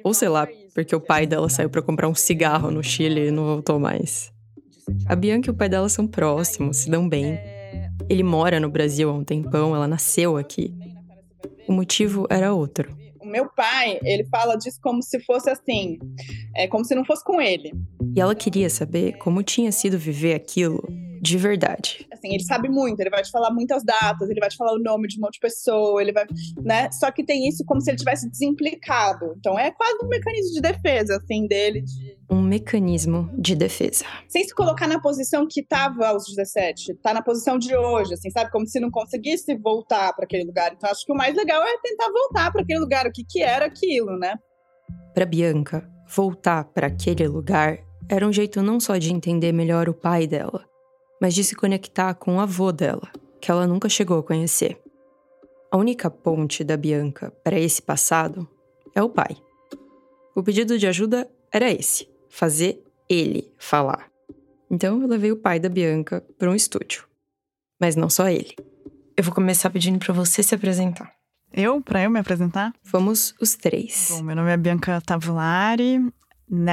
Ou sei lá, porque o pai dela saiu para comprar um cigarro no Chile e não voltou mais. A Bianca e o pai dela são próximos, se dão bem. Ele mora no Brasil há um tempão, ela nasceu aqui. O motivo era outro. O meu pai, ele fala disso como se fosse assim, é como se não fosse com ele. E ela queria saber como tinha sido viver aquilo de verdade. Assim, ele sabe muito, ele vai te falar muitas datas, ele vai te falar o nome de um monte de pessoa, ele vai, né? Só que tem isso como se ele tivesse desimplicado. Então é quase um mecanismo de defesa, assim, dele. De... Um mecanismo de defesa. Sem se colocar na posição que estava aos 17, tá na posição de hoje, assim, sabe? Como se não conseguisse voltar para aquele lugar. Então acho que o mais legal é tentar voltar para aquele lugar, o que que era aquilo, né? Para Bianca, voltar para aquele lugar era um jeito não só de entender melhor o pai dela, mas de se conectar com o avô dela, que ela nunca chegou a conhecer. A única ponte da Bianca para esse passado é o pai. O pedido de ajuda era esse: fazer ele falar. Então eu levei o pai da Bianca para um estúdio. Mas não só ele. Eu vou começar pedindo para você se apresentar. Eu? Para eu me apresentar? Fomos os três. Bom, meu nome é Bianca Tavulari.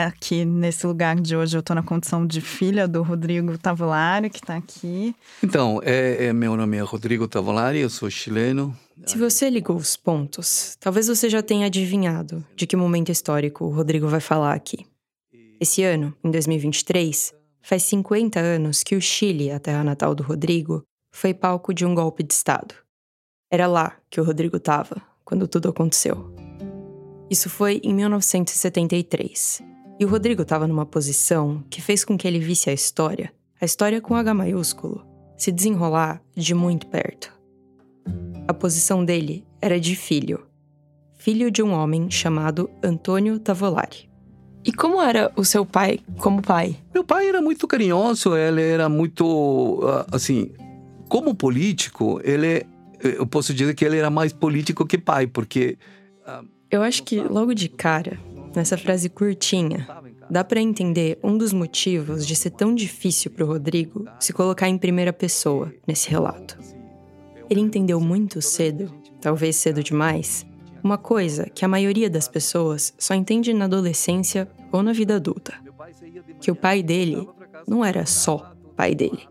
Aqui nesse lugar de hoje eu estou na condição de filha do Rodrigo Tavulari, que está aqui. Então, é, é, meu nome é Rodrigo Tavulari, eu sou chileno. Se você ligou os pontos, talvez você já tenha adivinhado de que momento histórico o Rodrigo vai falar aqui. Esse ano, em 2023, faz 50 anos que o Chile, a terra natal do Rodrigo, foi palco de um golpe de Estado. Era lá que o Rodrigo estava quando tudo aconteceu. Isso foi em 1973. E o Rodrigo estava numa posição que fez com que ele visse a história, a história com H maiúsculo, se desenrolar de muito perto. A posição dele era de filho, filho de um homem chamado Antônio Tavolari. E como era o seu pai como pai? Meu pai era muito carinhoso, ele era muito, ah, assim, como político, ele, eu posso dizer que ele era mais político que pai, porque... Eu acho que logo de cara, nessa frase curtinha, dá para entender um dos motivos de ser tão difícil para o Rodrigo se colocar em primeira pessoa nesse relato. Ele entendeu muito cedo, talvez cedo demais, uma coisa que a maioria das pessoas só entende na adolescência ou na vida adulta: que o pai dele não era só pai dele.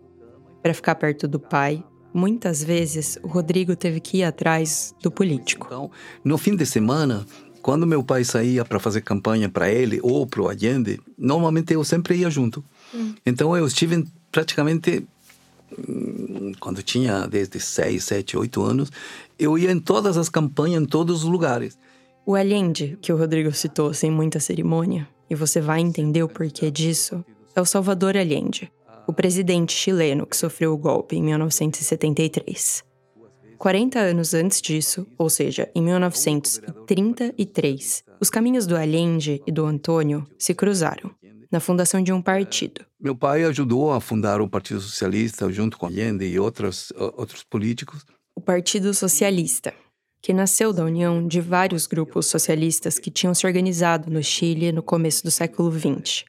Para ficar perto do pai, muitas vezes o Rodrigo teve que ir atrás do político. Então, no fim de semana, quando meu pai saía para fazer campanha para ele ou para o Allende, normalmente eu sempre ia junto. Hum. Então eu estive praticamente hum, quando tinha desde 6, 7, 8 anos, eu ia em todas as campanhas, em todos os lugares. O Allende, que o Rodrigo citou sem muita cerimônia, e você vai entender o porquê disso, é o Salvador Allende, o presidente chileno que sofreu o golpe em 1973. 40 anos antes disso, ou seja, em 1933, os caminhos do Allende e do Antônio se cruzaram na fundação de um partido. Meu pai ajudou a fundar o Partido Socialista junto com Allende e outros, outros políticos. O Partido Socialista, que nasceu da união de vários grupos socialistas que tinham se organizado no Chile no começo do século XX.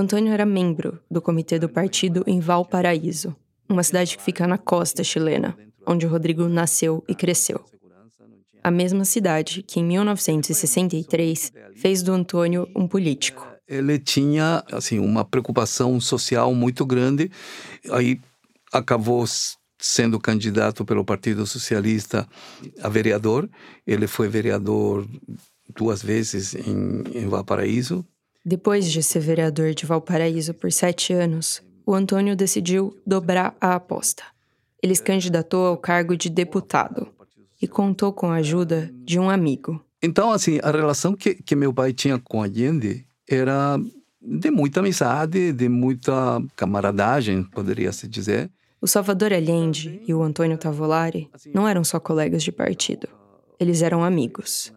Antônio era membro do comitê do partido em Valparaíso, uma cidade que fica na costa chilena, onde Rodrigo nasceu e cresceu. A mesma cidade que, em 1963, fez do Antônio um político. Ele tinha assim uma preocupação social muito grande, aí acabou sendo candidato pelo Partido Socialista a vereador. Ele foi vereador duas vezes em, em Valparaíso. Depois de ser vereador de Valparaíso por sete anos, o Antônio decidiu dobrar a aposta ele se candidatou ao cargo de deputado e contou com a ajuda de um amigo. Então, assim, a relação que, que meu pai tinha com Allende era de muita amizade, de muita camaradagem, poderia se dizer. O Salvador Allende e o Antônio Tavolari não eram só colegas de partido, eles eram amigos.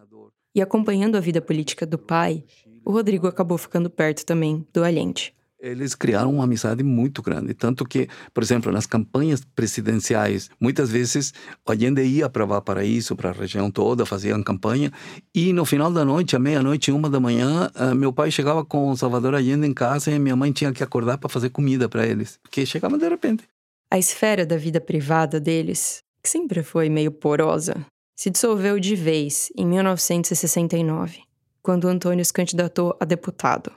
E acompanhando a vida política do pai, o Rodrigo acabou ficando perto também do Allende eles criaram uma amizade muito grande. Tanto que, por exemplo, nas campanhas presidenciais, muitas vezes a gente ia para Valparaíso, para a região toda, faziam campanha, e no final da noite, à meia-noite, uma da manhã, uh, meu pai chegava com o Salvador Allende em casa e minha mãe tinha que acordar para fazer comida para eles, porque chegava de repente. A esfera da vida privada deles, que sempre foi meio porosa, se dissolveu de vez em 1969, quando Antônio se candidatou a deputado.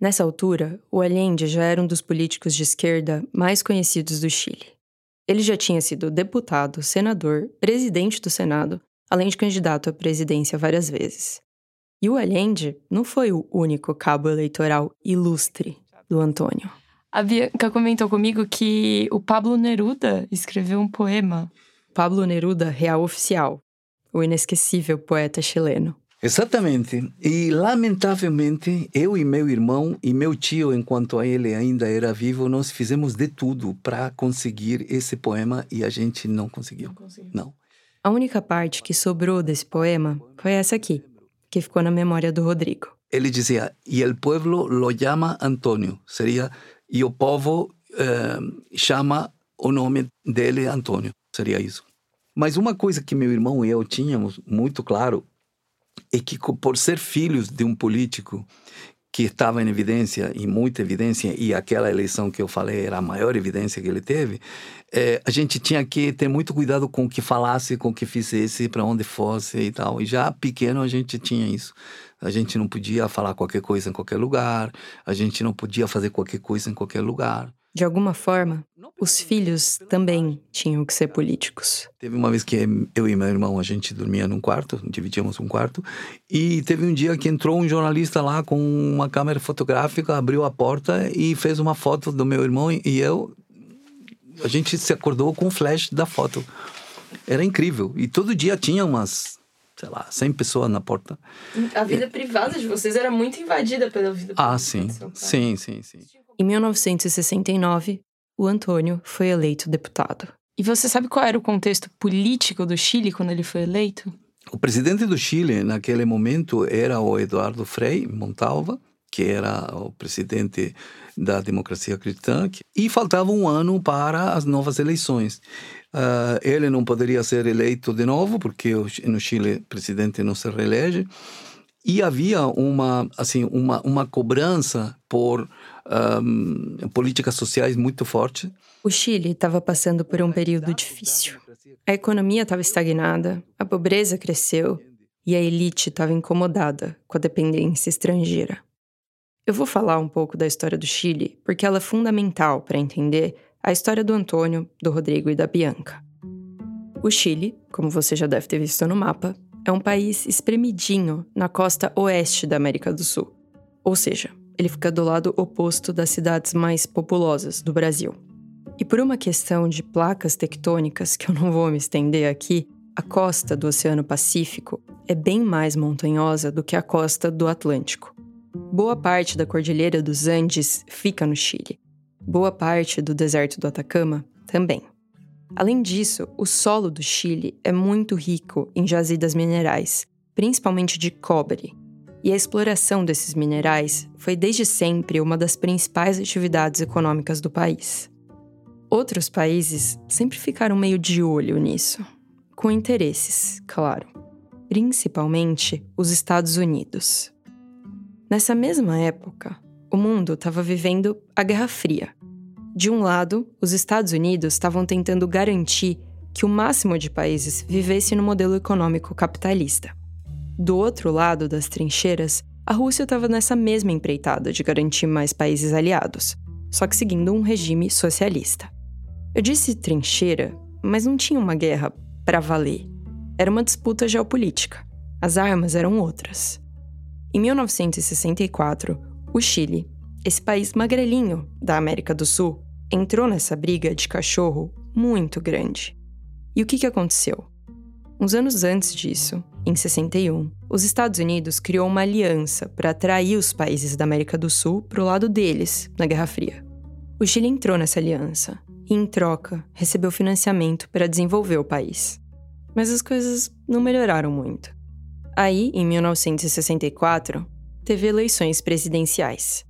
Nessa altura, o Allende já era um dos políticos de esquerda mais conhecidos do Chile. Ele já tinha sido deputado, senador, presidente do Senado, além de candidato à presidência várias vezes. E o Allende não foi o único cabo eleitoral ilustre do Antônio. A Bianca comentou comigo que o Pablo Neruda escreveu um poema. Pablo Neruda, real oficial, o inesquecível poeta chileno. Exatamente. E, lamentavelmente, eu e meu irmão e meu tio, enquanto ele ainda era vivo, nós fizemos de tudo para conseguir esse poema e a gente não conseguiu. Não, conseguiu. não. A única parte que sobrou desse poema foi essa aqui, que ficou na memória do Rodrigo. Ele dizia: E el pueblo lo llama Antônio. Seria: E o povo eh, chama o nome dele Antônio. Seria isso. Mas uma coisa que meu irmão e eu tínhamos muito claro é que, por ser filhos de um político que estava em evidência, e muita evidência, e aquela eleição que eu falei era a maior evidência que ele teve, é, a gente tinha que ter muito cuidado com o que falasse, com o que fizesse, para onde fosse e tal. E já pequeno a gente tinha isso. A gente não podia falar qualquer coisa em qualquer lugar, a gente não podia fazer qualquer coisa em qualquer lugar. De alguma forma, os filhos também tinham que ser políticos. Teve uma vez que eu e meu irmão, a gente dormia num quarto, dividíamos um quarto, e teve um dia que entrou um jornalista lá com uma câmera fotográfica, abriu a porta e fez uma foto do meu irmão e eu. A gente se acordou com o flash da foto. Era incrível. E todo dia tinha umas sei lá, 100 pessoas na porta. A vida e... privada de vocês era muito invadida pela vida Ah, sim. Sim, sim, sim. Em 1969, o Antônio foi eleito deputado. E você sabe qual era o contexto político do Chile quando ele foi eleito? O presidente do Chile, naquele momento, era o Eduardo Frei Montalva, que era o presidente da democracia cristã, e faltava um ano para as novas eleições. Uh, ele não poderia ser eleito de novo, porque no Chile o presidente não se reelege, e havia uma, assim, uma, uma cobrança por um, políticas sociais muito forte. O Chile estava passando por um período difícil. A economia estava estagnada, a pobreza cresceu e a elite estava incomodada com a dependência estrangeira. Eu vou falar um pouco da história do Chile porque ela é fundamental para entender a história do Antônio, do Rodrigo e da Bianca. O Chile, como você já deve ter visto no mapa, é um país espremidinho na costa oeste da América do Sul, ou seja, ele fica do lado oposto das cidades mais populosas do Brasil. E por uma questão de placas tectônicas que eu não vou me estender aqui, a costa do Oceano Pacífico é bem mais montanhosa do que a costa do Atlântico. Boa parte da Cordilheira dos Andes fica no Chile. Boa parte do deserto do Atacama também. Além disso, o solo do Chile é muito rico em jazidas minerais, principalmente de cobre, e a exploração desses minerais foi desde sempre uma das principais atividades econômicas do país. Outros países sempre ficaram meio de olho nisso, com interesses, claro, principalmente os Estados Unidos. Nessa mesma época, o mundo estava vivendo a Guerra Fria. De um lado, os Estados Unidos estavam tentando garantir que o máximo de países vivesse no modelo econômico capitalista. Do outro lado das trincheiras, a Rússia estava nessa mesma empreitada de garantir mais países aliados, só que seguindo um regime socialista. Eu disse trincheira, mas não tinha uma guerra para valer. Era uma disputa geopolítica. As armas eram outras. Em 1964, o Chile, esse país magrelinho da América do Sul, entrou nessa briga de cachorro muito grande. E o que, que aconteceu? Uns anos antes disso, em 61, os Estados Unidos criou uma aliança para atrair os países da América do Sul para o lado deles na Guerra Fria. O Chile entrou nessa aliança e, em troca, recebeu financiamento para desenvolver o país. Mas as coisas não melhoraram muito. Aí, em 1964, teve eleições presidenciais.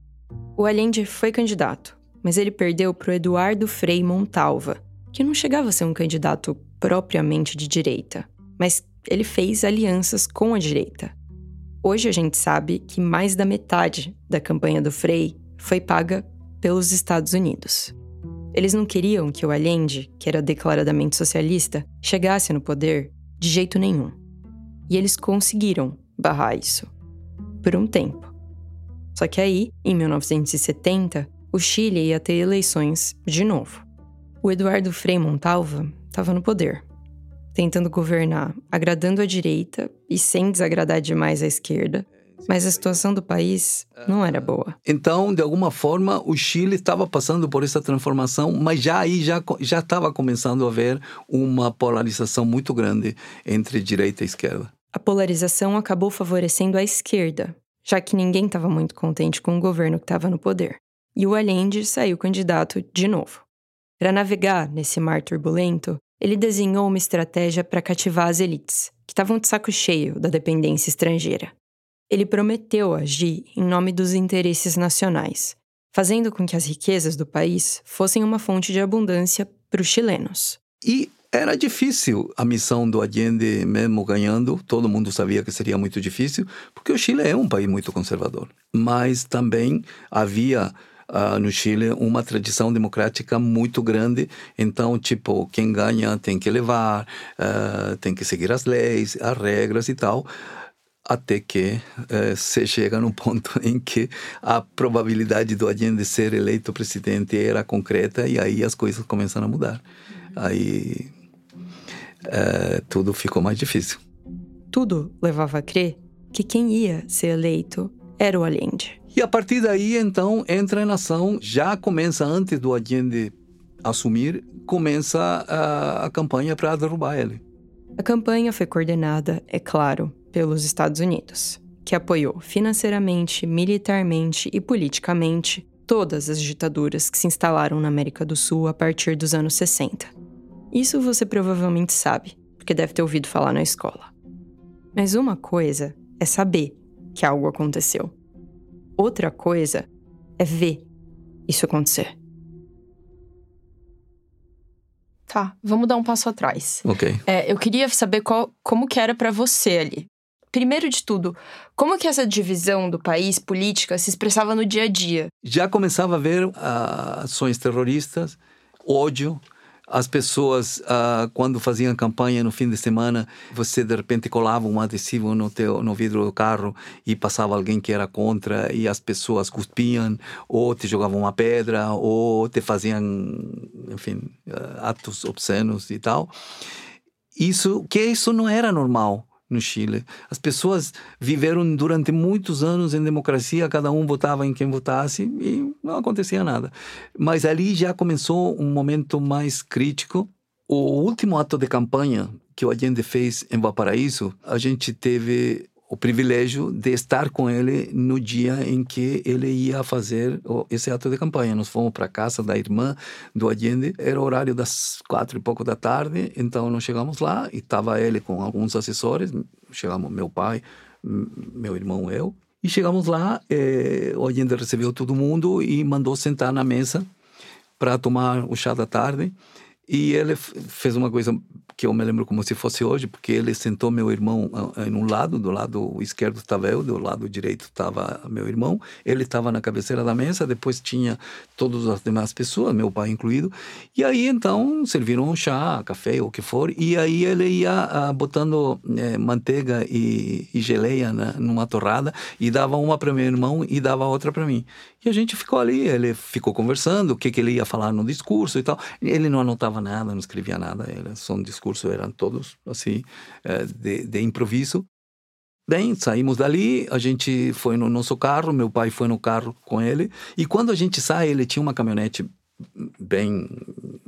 O Allende foi candidato, mas ele perdeu para o Eduardo Frei Montalva, que não chegava a ser um candidato propriamente de direita mas ele fez alianças com a direita. Hoje a gente sabe que mais da metade da campanha do Frei foi paga pelos Estados Unidos. Eles não queriam que o Allende, que era declaradamente socialista, chegasse no poder de jeito nenhum. E eles conseguiram barrar isso. Por um tempo. Só que aí, em 1970, o Chile ia ter eleições de novo. O Eduardo Frei Montalva estava no poder tentando governar, agradando a direita e sem desagradar demais a esquerda. Mas a situação do país não era boa. Então, de alguma forma, o Chile estava passando por essa transformação, mas já aí já já estava começando a haver uma polarização muito grande entre direita e esquerda. A polarização acabou favorecendo a esquerda, já que ninguém estava muito contente com o governo que estava no poder. E o Allende saiu candidato de novo. Para navegar nesse mar turbulento, ele desenhou uma estratégia para cativar as elites, que estavam de saco cheio da dependência estrangeira. Ele prometeu agir em nome dos interesses nacionais, fazendo com que as riquezas do país fossem uma fonte de abundância para os chilenos. E era difícil a missão do Allende, mesmo ganhando, todo mundo sabia que seria muito difícil, porque o Chile é um país muito conservador. Mas também havia uh, no Chile uma tradição democrática muito grande. Então, tipo, quem ganha tem que levar, uh, tem que seguir as leis, as regras e tal até que uh, se chega num ponto em que a probabilidade do Allende ser eleito presidente era concreta e aí as coisas começam a mudar. Aí uh, tudo ficou mais difícil. Tudo levava a crer que quem ia ser eleito era o Allende. E a partir daí, então, entra em ação, já começa antes do Allende assumir, começa a, a campanha para derrubar ele. A campanha foi coordenada, é claro, pelos Estados Unidos, que apoiou financeiramente, militarmente e politicamente todas as ditaduras que se instalaram na América do Sul a partir dos anos 60. Isso você provavelmente sabe, porque deve ter ouvido falar na escola. Mas uma coisa é saber que algo aconteceu. Outra coisa é ver isso acontecer. Tá, vamos dar um passo atrás. Ok. É, eu queria saber qual, como que era para você ali. Primeiro de tudo, como que essa divisão do país política se expressava no dia a dia? Já começava a ver uh, ações terroristas, ódio, as pessoas, uh, quando faziam campanha no fim de semana, você de repente colava um adesivo no, teu, no vidro do carro e passava alguém que era contra e as pessoas cuspiam ou te jogavam uma pedra ou te faziam, enfim, uh, atos obscenos e tal. Isso, que isso não era normal no Chile. As pessoas viveram durante muitos anos em democracia, cada um votava em quem votasse e não acontecia nada. Mas ali já começou um momento mais crítico. O último ato de campanha que o Allende fez em Valparaíso, a gente teve o privilégio de estar com ele no dia em que ele ia fazer esse ato de campanha. Nós fomos para a casa da irmã do Allende, era horário das quatro e pouco da tarde, então nós chegamos lá e estava ele com alguns assessores, chegamos meu pai, meu irmão, eu, e chegamos lá, eh, o Allende recebeu todo mundo e mandou sentar na mesa para tomar o chá da tarde. E ele fez uma coisa que eu me lembro como se fosse hoje, porque ele sentou meu irmão ah, em um lado, do lado esquerdo estava eu, do lado direito estava meu irmão, ele estava na cabeceira da mesa, depois tinha todas as demais pessoas, meu pai incluído, e aí então serviram um chá, café, ou o que for, e aí ele ia uh, botando eh, manteiga e, e geleia né, numa torrada, e dava uma para meu irmão e dava outra para mim. E a gente ficou ali, ele ficou conversando, o que, que ele ia falar no discurso e tal. Ele não anotava nada, não escrevia nada, era só um discurso, eram todos assim, eh, de, de improviso. Bem, saímos dali, a gente foi no nosso carro, meu pai foi no carro com ele, e quando a gente sai, ele tinha uma caminhonete bem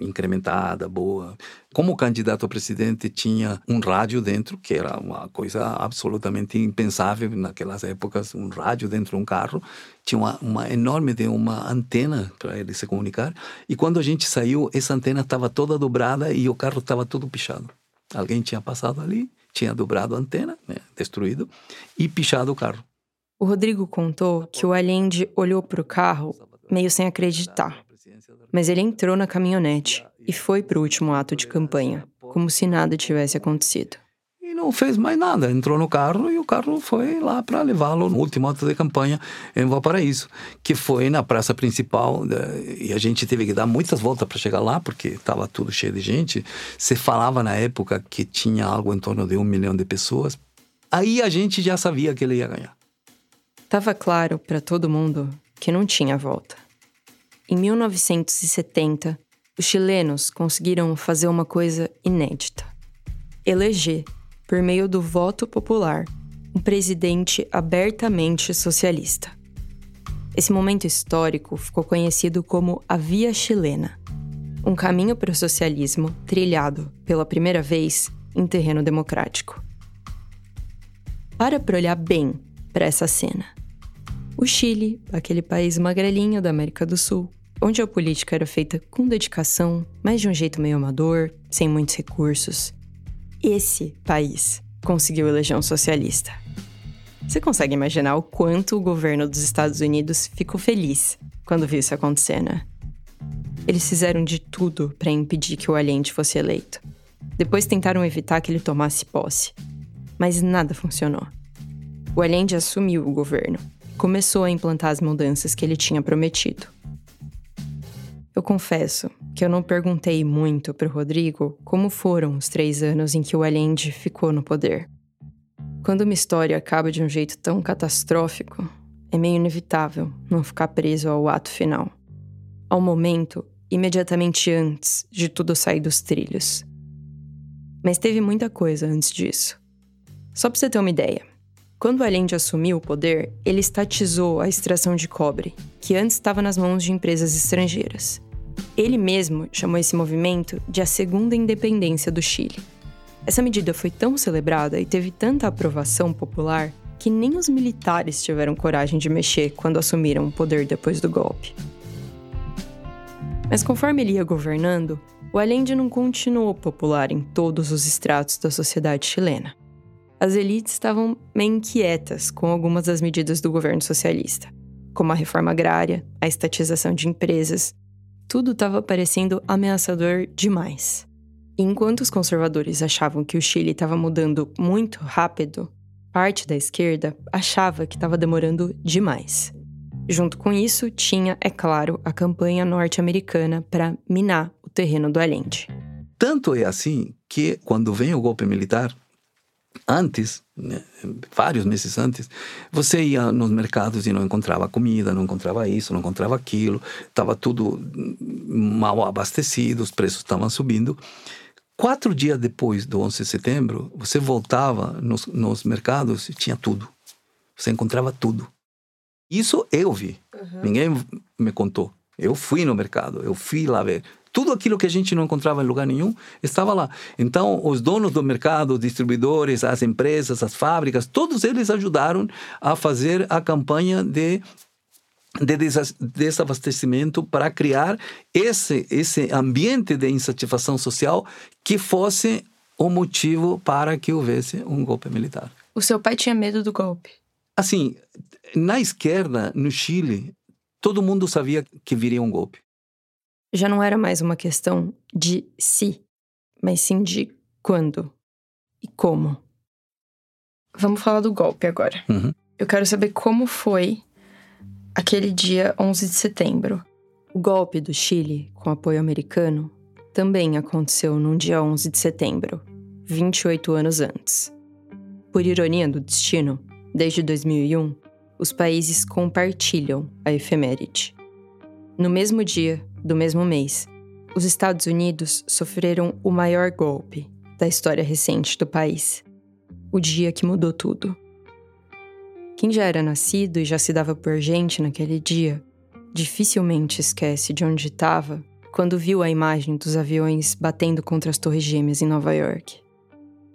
incrementada, boa. Como candidato a presidente tinha um rádio dentro, que era uma coisa absolutamente impensável naquelas épocas, um rádio dentro de um carro, tinha uma, uma enorme de uma antena para ele se comunicar. E quando a gente saiu, essa antena estava toda dobrada e o carro estava todo pichado. Alguém tinha passado ali, tinha dobrado a antena, né, destruído, e pichado o carro. O Rodrigo contou que o Allende olhou para o carro meio sem acreditar mas ele entrou na caminhonete e foi para o último ato de campanha, como se nada tivesse acontecido. E não fez mais nada, entrou no carro e o carro foi lá para levá-lo no último ato de campanha em Valparaíso, que foi na praça principal, e a gente teve que dar muitas voltas para chegar lá, porque estava tudo cheio de gente. Se falava na época que tinha algo em torno de um milhão de pessoas, aí a gente já sabia que ele ia ganhar. Estava claro para todo mundo que não tinha volta. Em 1970, os chilenos conseguiram fazer uma coisa inédita: eleger, por meio do voto popular, um presidente abertamente socialista. Esse momento histórico ficou conhecido como a Via Chilena um caminho para o socialismo trilhado pela primeira vez em terreno democrático. Para para olhar bem para essa cena. O Chile, aquele país magrelinho da América do Sul, onde a política era feita com dedicação, mas de um jeito meio amador, sem muitos recursos. Esse país conseguiu eleger um socialista. Você consegue imaginar o quanto o governo dos Estados Unidos ficou feliz quando viu isso acontecer, né? Eles fizeram de tudo para impedir que o Allende fosse eleito. Depois tentaram evitar que ele tomasse posse. Mas nada funcionou. O Allende assumiu o governo começou a implantar as mudanças que ele tinha prometido. Eu confesso que eu não perguntei muito para o Rodrigo como foram os três anos em que o Allende ficou no poder. Quando uma história acaba de um jeito tão catastrófico, é meio inevitável não ficar preso ao ato final. Ao momento imediatamente antes de tudo sair dos trilhos. Mas teve muita coisa antes disso. Só para você ter uma ideia, quando Allende assumiu o poder, ele estatizou a extração de cobre, que antes estava nas mãos de empresas estrangeiras. Ele mesmo chamou esse movimento de a segunda independência do Chile. Essa medida foi tão celebrada e teve tanta aprovação popular que nem os militares tiveram coragem de mexer quando assumiram o poder depois do golpe. Mas conforme ele ia governando, o Allende não continuou popular em todos os estratos da sociedade chilena as elites estavam meio inquietas com algumas das medidas do governo socialista, como a reforma agrária, a estatização de empresas. Tudo estava parecendo ameaçador demais. E enquanto os conservadores achavam que o Chile estava mudando muito rápido, parte da esquerda achava que estava demorando demais. Junto com isso, tinha, é claro, a campanha norte-americana para minar o terreno do Allende. Tanto é assim que, quando vem o golpe militar, antes, né, vários meses antes, você ia nos mercados e não encontrava comida, não encontrava isso, não encontrava aquilo, estava tudo mal abastecido, os preços estavam subindo. Quatro dias depois do 11 de setembro, você voltava nos, nos mercados e tinha tudo. Você encontrava tudo. Isso eu vi. Uhum. Ninguém me contou. Eu fui no mercado, eu fui lá ver. Tudo aquilo que a gente não encontrava em lugar nenhum estava lá. Então, os donos do mercado, os distribuidores, as empresas, as fábricas, todos eles ajudaram a fazer a campanha de de desabastecimento para criar esse esse ambiente de insatisfação social que fosse o motivo para que houvesse um golpe militar. O seu pai tinha medo do golpe? Assim, na esquerda, no Chile, todo mundo sabia que viria um golpe já não era mais uma questão de se, mas sim de quando e como. Vamos falar do golpe agora. Uhum. Eu quero saber como foi aquele dia 11 de setembro. O golpe do Chile, com apoio americano, também aconteceu num dia 11 de setembro, 28 anos antes. Por ironia do destino, desde 2001, os países compartilham a efeméride. No mesmo dia, do mesmo mês, os Estados Unidos sofreram o maior golpe da história recente do país. O dia que mudou tudo. Quem já era nascido e já se dava por gente naquele dia, dificilmente esquece de onde estava quando viu a imagem dos aviões batendo contra as Torres Gêmeas em Nova York.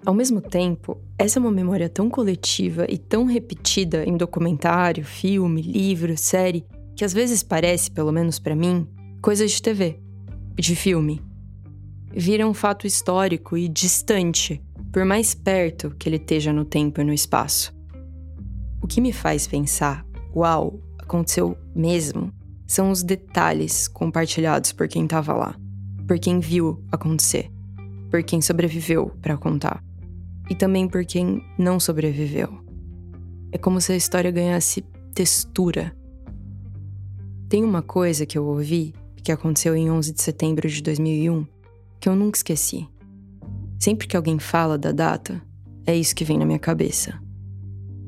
Ao mesmo tempo, essa é uma memória tão coletiva e tão repetida em documentário, filme, livro, série, que às vezes parece, pelo menos para mim, coisas de TV, de filme. Vira um fato histórico e distante, por mais perto que ele esteja no tempo e no espaço. O que me faz pensar, uau, aconteceu mesmo, são os detalhes compartilhados por quem estava lá, por quem viu acontecer, por quem sobreviveu para contar, e também por quem não sobreviveu. É como se a história ganhasse textura. Tem uma coisa que eu ouvi que aconteceu em 11 de setembro de 2001 que eu nunca esqueci. Sempre que alguém fala da data, é isso que vem na minha cabeça.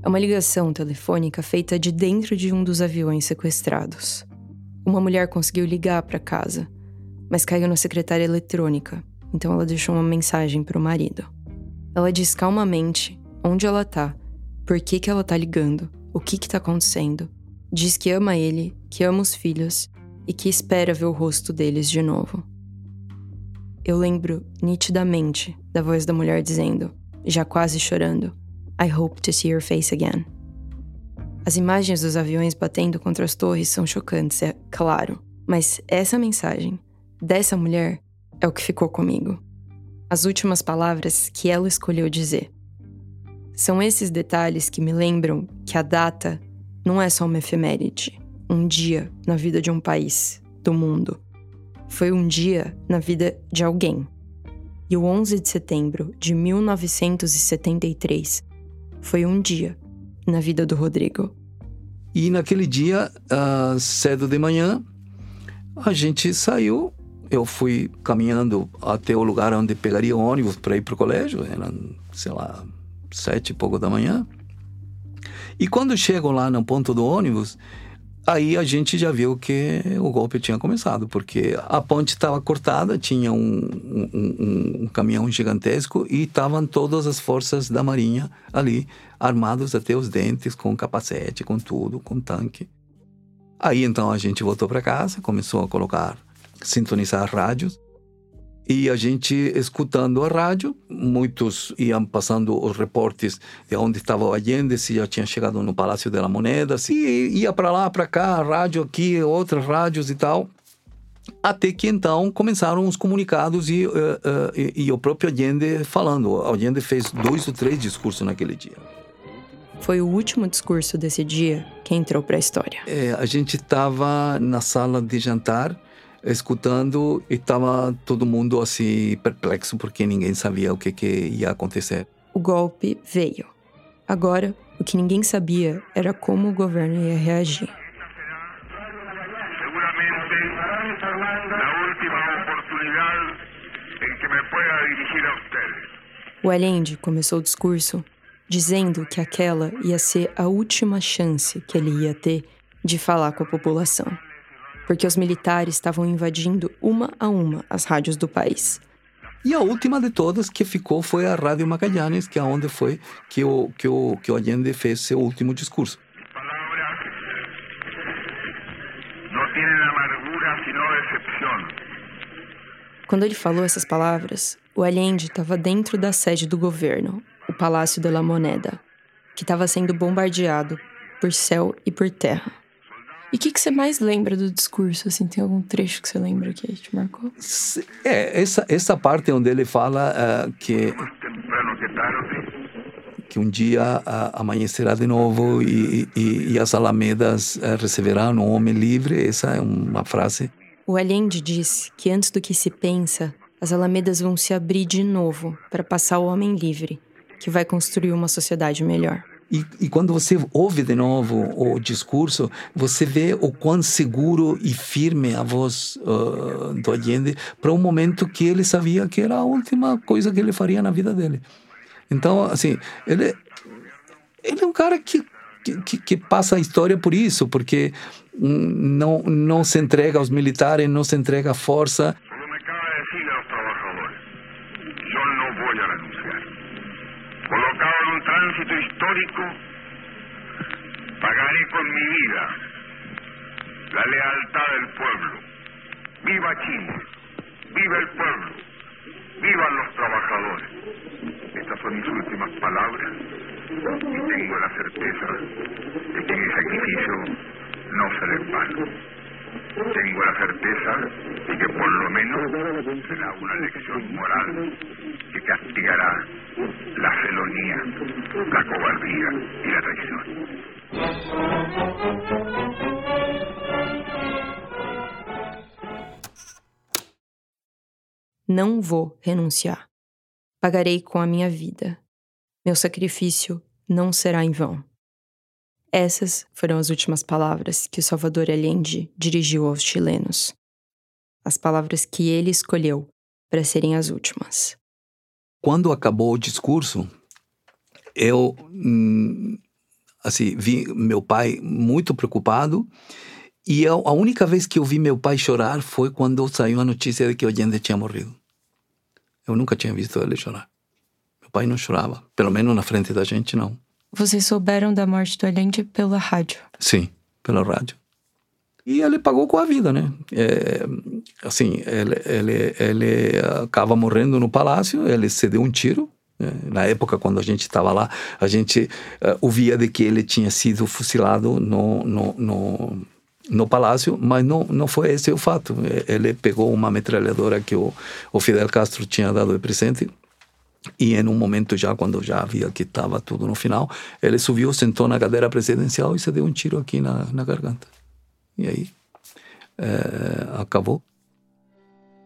É uma ligação telefônica feita de dentro de um dos aviões sequestrados. Uma mulher conseguiu ligar para casa, mas caiu na secretária eletrônica, então ela deixou uma mensagem para o marido. Ela diz calmamente onde ela tá, por que, que ela tá ligando, o que que tá acontecendo. Diz que ama ele, que ama os filhos e que espera ver o rosto deles de novo. Eu lembro nitidamente da voz da mulher dizendo, já quase chorando: I hope to see your face again. As imagens dos aviões batendo contra as torres são chocantes, é claro, mas essa mensagem dessa mulher é o que ficou comigo. As últimas palavras que ela escolheu dizer. São esses detalhes que me lembram que a data não é só uma efeméride um dia na vida de um país, do mundo. Foi um dia na vida de alguém. E o 11 de setembro de 1973 foi um dia na vida do Rodrigo. E naquele dia, cedo de manhã, a gente saiu. Eu fui caminhando até o lugar onde pegaria ônibus para ir para o colégio. Eram, sei lá, sete e pouco da manhã. E quando chego lá no ponto do ônibus, Aí a gente já viu que o golpe tinha começado, porque a ponte estava cortada, tinha um, um, um, caminhão gigantesco e estavam todas as forças da Marinha ali, armados até os dentes, com capacete, com tudo, com tanque. Aí então a gente voltou para casa, começou a colocar, sintonizar rádios. E a gente escutando a rádio, muitos iam passando os reportes de onde estava o Allende, se já tinha chegado no Palácio da Moneda, se ia para lá, para cá, rádio aqui, outras rádios e tal. Até que então começaram os comunicados e, uh, uh, e, e o próprio Allende falando. O Allende fez dois ou três discursos naquele dia. Foi o último discurso desse dia que entrou para a história. É, a gente estava na sala de jantar escutando e estava todo mundo assim perplexo porque ninguém sabia o que, que ia acontecer. O golpe veio. Agora, o que ninguém sabia era como o governo ia reagir. O Allende começou o discurso dizendo que aquela ia ser a última chance que ele ia ter de falar com a população porque os militares estavam invadindo uma a uma as rádios do país. E a última de todas que ficou foi a Rádio Magallanes, que é onde foi que o, que o, que o Allende fez seu último discurso. Quando ele falou essas palavras, o Allende estava dentro da sede do governo, o Palácio de la Moneda, que estava sendo bombardeado por céu e por terra. E o que, que você mais lembra do discurso? Assim, tem algum trecho que você lembra que te marcou? É, essa, essa parte onde ele fala uh, que que um dia uh, amanhecerá de novo e, e, e as alamedas uh, receberão um homem livre. Essa é uma frase. O Allende diz que antes do que se pensa, as alamedas vão se abrir de novo para passar o homem livre, que vai construir uma sociedade melhor. E, e, quando você ouve de novo o discurso, você vê o quão seguro e firme a voz uh, do Allende para um momento que ele sabia que era a última coisa que ele faria na vida dele. Então, assim, ele, ele é um cara que, que, que passa a história por isso, porque não, não se entrega aos militares, não se entrega à força. Tránsito histórico, pagaré con mi vida la lealtad del pueblo. ¡Viva Chile! ¡Viva el pueblo! ¡Vivan los trabajadores! Estas son mis últimas palabras y tengo la certeza de que mi sacrificio no será en vano. Tengo la certeza de que por lo menos será una lección moral que castigará la felonía, la cobardía y la traición. Não vou renunciar. Pagarei com a minha vida. Meu sacrifício não será em vão. Essas foram as últimas palavras que o Salvador Allende dirigiu aos chilenos. As palavras que ele escolheu para serem as últimas. Quando acabou o discurso, eu hum, assim vi meu pai muito preocupado e a única vez que eu vi meu pai chorar foi quando saiu a notícia de que Allende tinha morrido. Eu nunca tinha visto ele chorar. Meu pai não chorava, pelo menos na frente da gente não. Vocês souberam da morte do Allende pela rádio? Sim, pela rádio. E ele pagou com a vida, né? É, assim, ele, ele, ele acaba morrendo no palácio, ele se deu um tiro. Né? Na época, quando a gente estava lá, a gente uh, ouvia de que ele tinha sido fuzilado no, no, no, no palácio, mas não, não foi esse o fato. Ele pegou uma metralhadora que o, o Fidel Castro tinha dado de presente e em um momento já, quando já havia que estava tudo no final, ele subiu, sentou na cadeira presidencial e se deu um tiro aqui na, na garganta. E aí, é, acabou.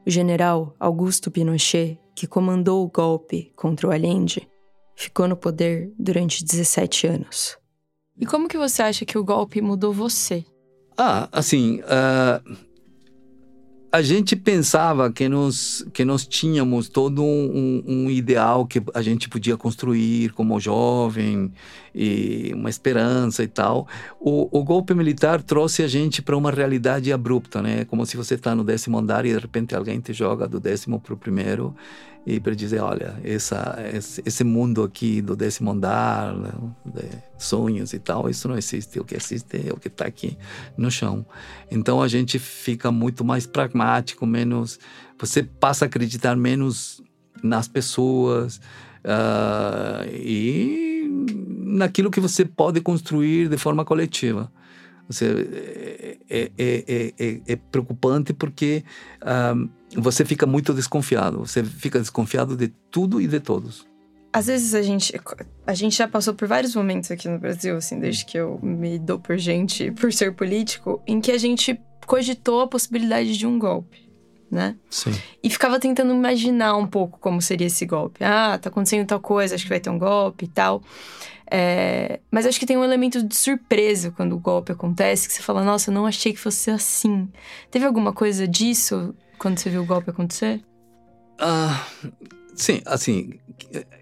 O general Augusto Pinochet que comandou o golpe contra o Allende, ficou no poder durante 17 anos. E como que você acha que o golpe mudou você? Ah, assim, uh, a gente pensava que nós, que nós tínhamos todo um, um, ideal que a gente podia construir como jovem, e uma esperança e tal. O, o golpe militar trouxe a gente para uma realidade abrupta, né? Como se você está no décimo andar e de repente alguém te joga do décimo para o primeiro e para dizer, olha, essa, esse mundo aqui do décimo andar, né, de sonhos e tal, isso não existe. O que existe é o que está aqui no chão. Então a gente fica muito mais pragmático, menos. Você passa a acreditar menos nas pessoas uh, e naquilo que você pode construir de forma coletiva. Você, é, é, é, é preocupante porque um, você fica muito desconfiado. Você fica desconfiado de tudo e de todos. Às vezes a gente, a gente já passou por vários momentos aqui no Brasil, assim, desde que eu me dou por gente, por ser político, em que a gente cogitou a possibilidade de um golpe, né? Sim. E ficava tentando imaginar um pouco como seria esse golpe. Ah, tá acontecendo tal coisa, acho que vai ter um golpe e tal. É, mas acho que tem um elemento de surpresa quando o golpe acontece, que você fala, nossa, eu não achei que fosse assim. Teve alguma coisa disso quando você viu o golpe acontecer? Ah, sim, assim,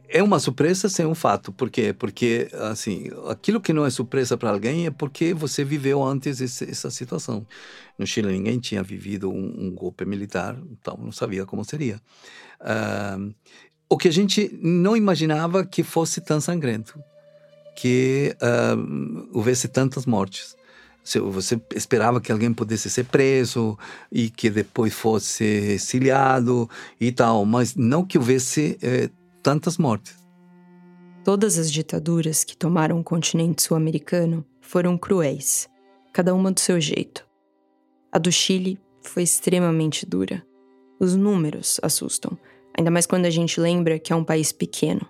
é uma surpresa sem um fato. Por quê? Porque, assim, aquilo que não é surpresa para alguém é porque você viveu antes esse, essa situação. No Chile ninguém tinha vivido um, um golpe militar, então não sabia como seria. Uh, o que a gente não imaginava que fosse tão sangrento que uh, houvesse tantas mortes. Você esperava que alguém pudesse ser preso e que depois fosse exiliado e tal, mas não que houvesse eh, tantas mortes. Todas as ditaduras que tomaram o continente sul-americano foram cruéis, cada uma do seu jeito. A do Chile foi extremamente dura. Os números assustam, ainda mais quando a gente lembra que é um país pequeno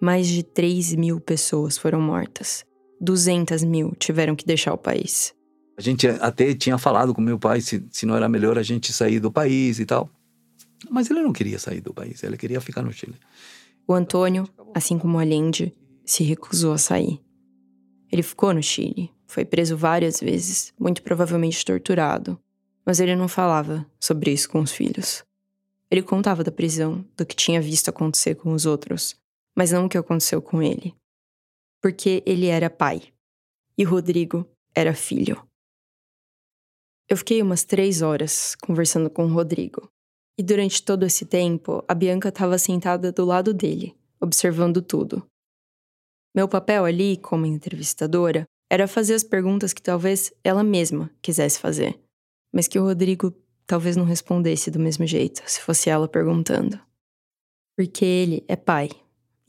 mais de 3 mil pessoas foram mortas. 200 mil tiveram que deixar o país. A gente até tinha falado com meu pai se, se não era melhor a gente sair do país e tal. Mas ele não queria sair do país, ele queria ficar no Chile. O Antônio, assim como o Allende, se recusou a sair. Ele ficou no Chile, foi preso várias vezes, muito provavelmente torturado, mas ele não falava sobre isso com os filhos. Ele contava da prisão, do que tinha visto acontecer com os outros, mas não o que aconteceu com ele. Porque ele era pai e Rodrigo era filho. Eu fiquei umas três horas conversando com o Rodrigo. E durante todo esse tempo, a Bianca estava sentada do lado dele, observando tudo. Meu papel ali, como entrevistadora, era fazer as perguntas que talvez ela mesma quisesse fazer, mas que o Rodrigo talvez não respondesse do mesmo jeito se fosse ela perguntando. Porque ele é pai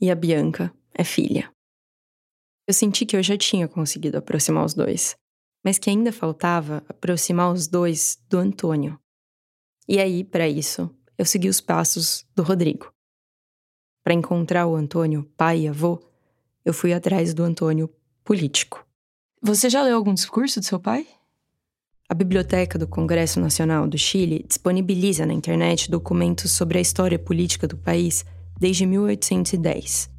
e a Bianca é filha. Eu senti que eu já tinha conseguido aproximar os dois, mas que ainda faltava aproximar os dois do Antônio. E aí, para isso, eu segui os passos do Rodrigo. Para encontrar o Antônio, pai e avô, eu fui atrás do Antônio político. Você já leu algum discurso do seu pai? A Biblioteca do Congresso Nacional do Chile disponibiliza na internet documentos sobre a história política do país desde 1810.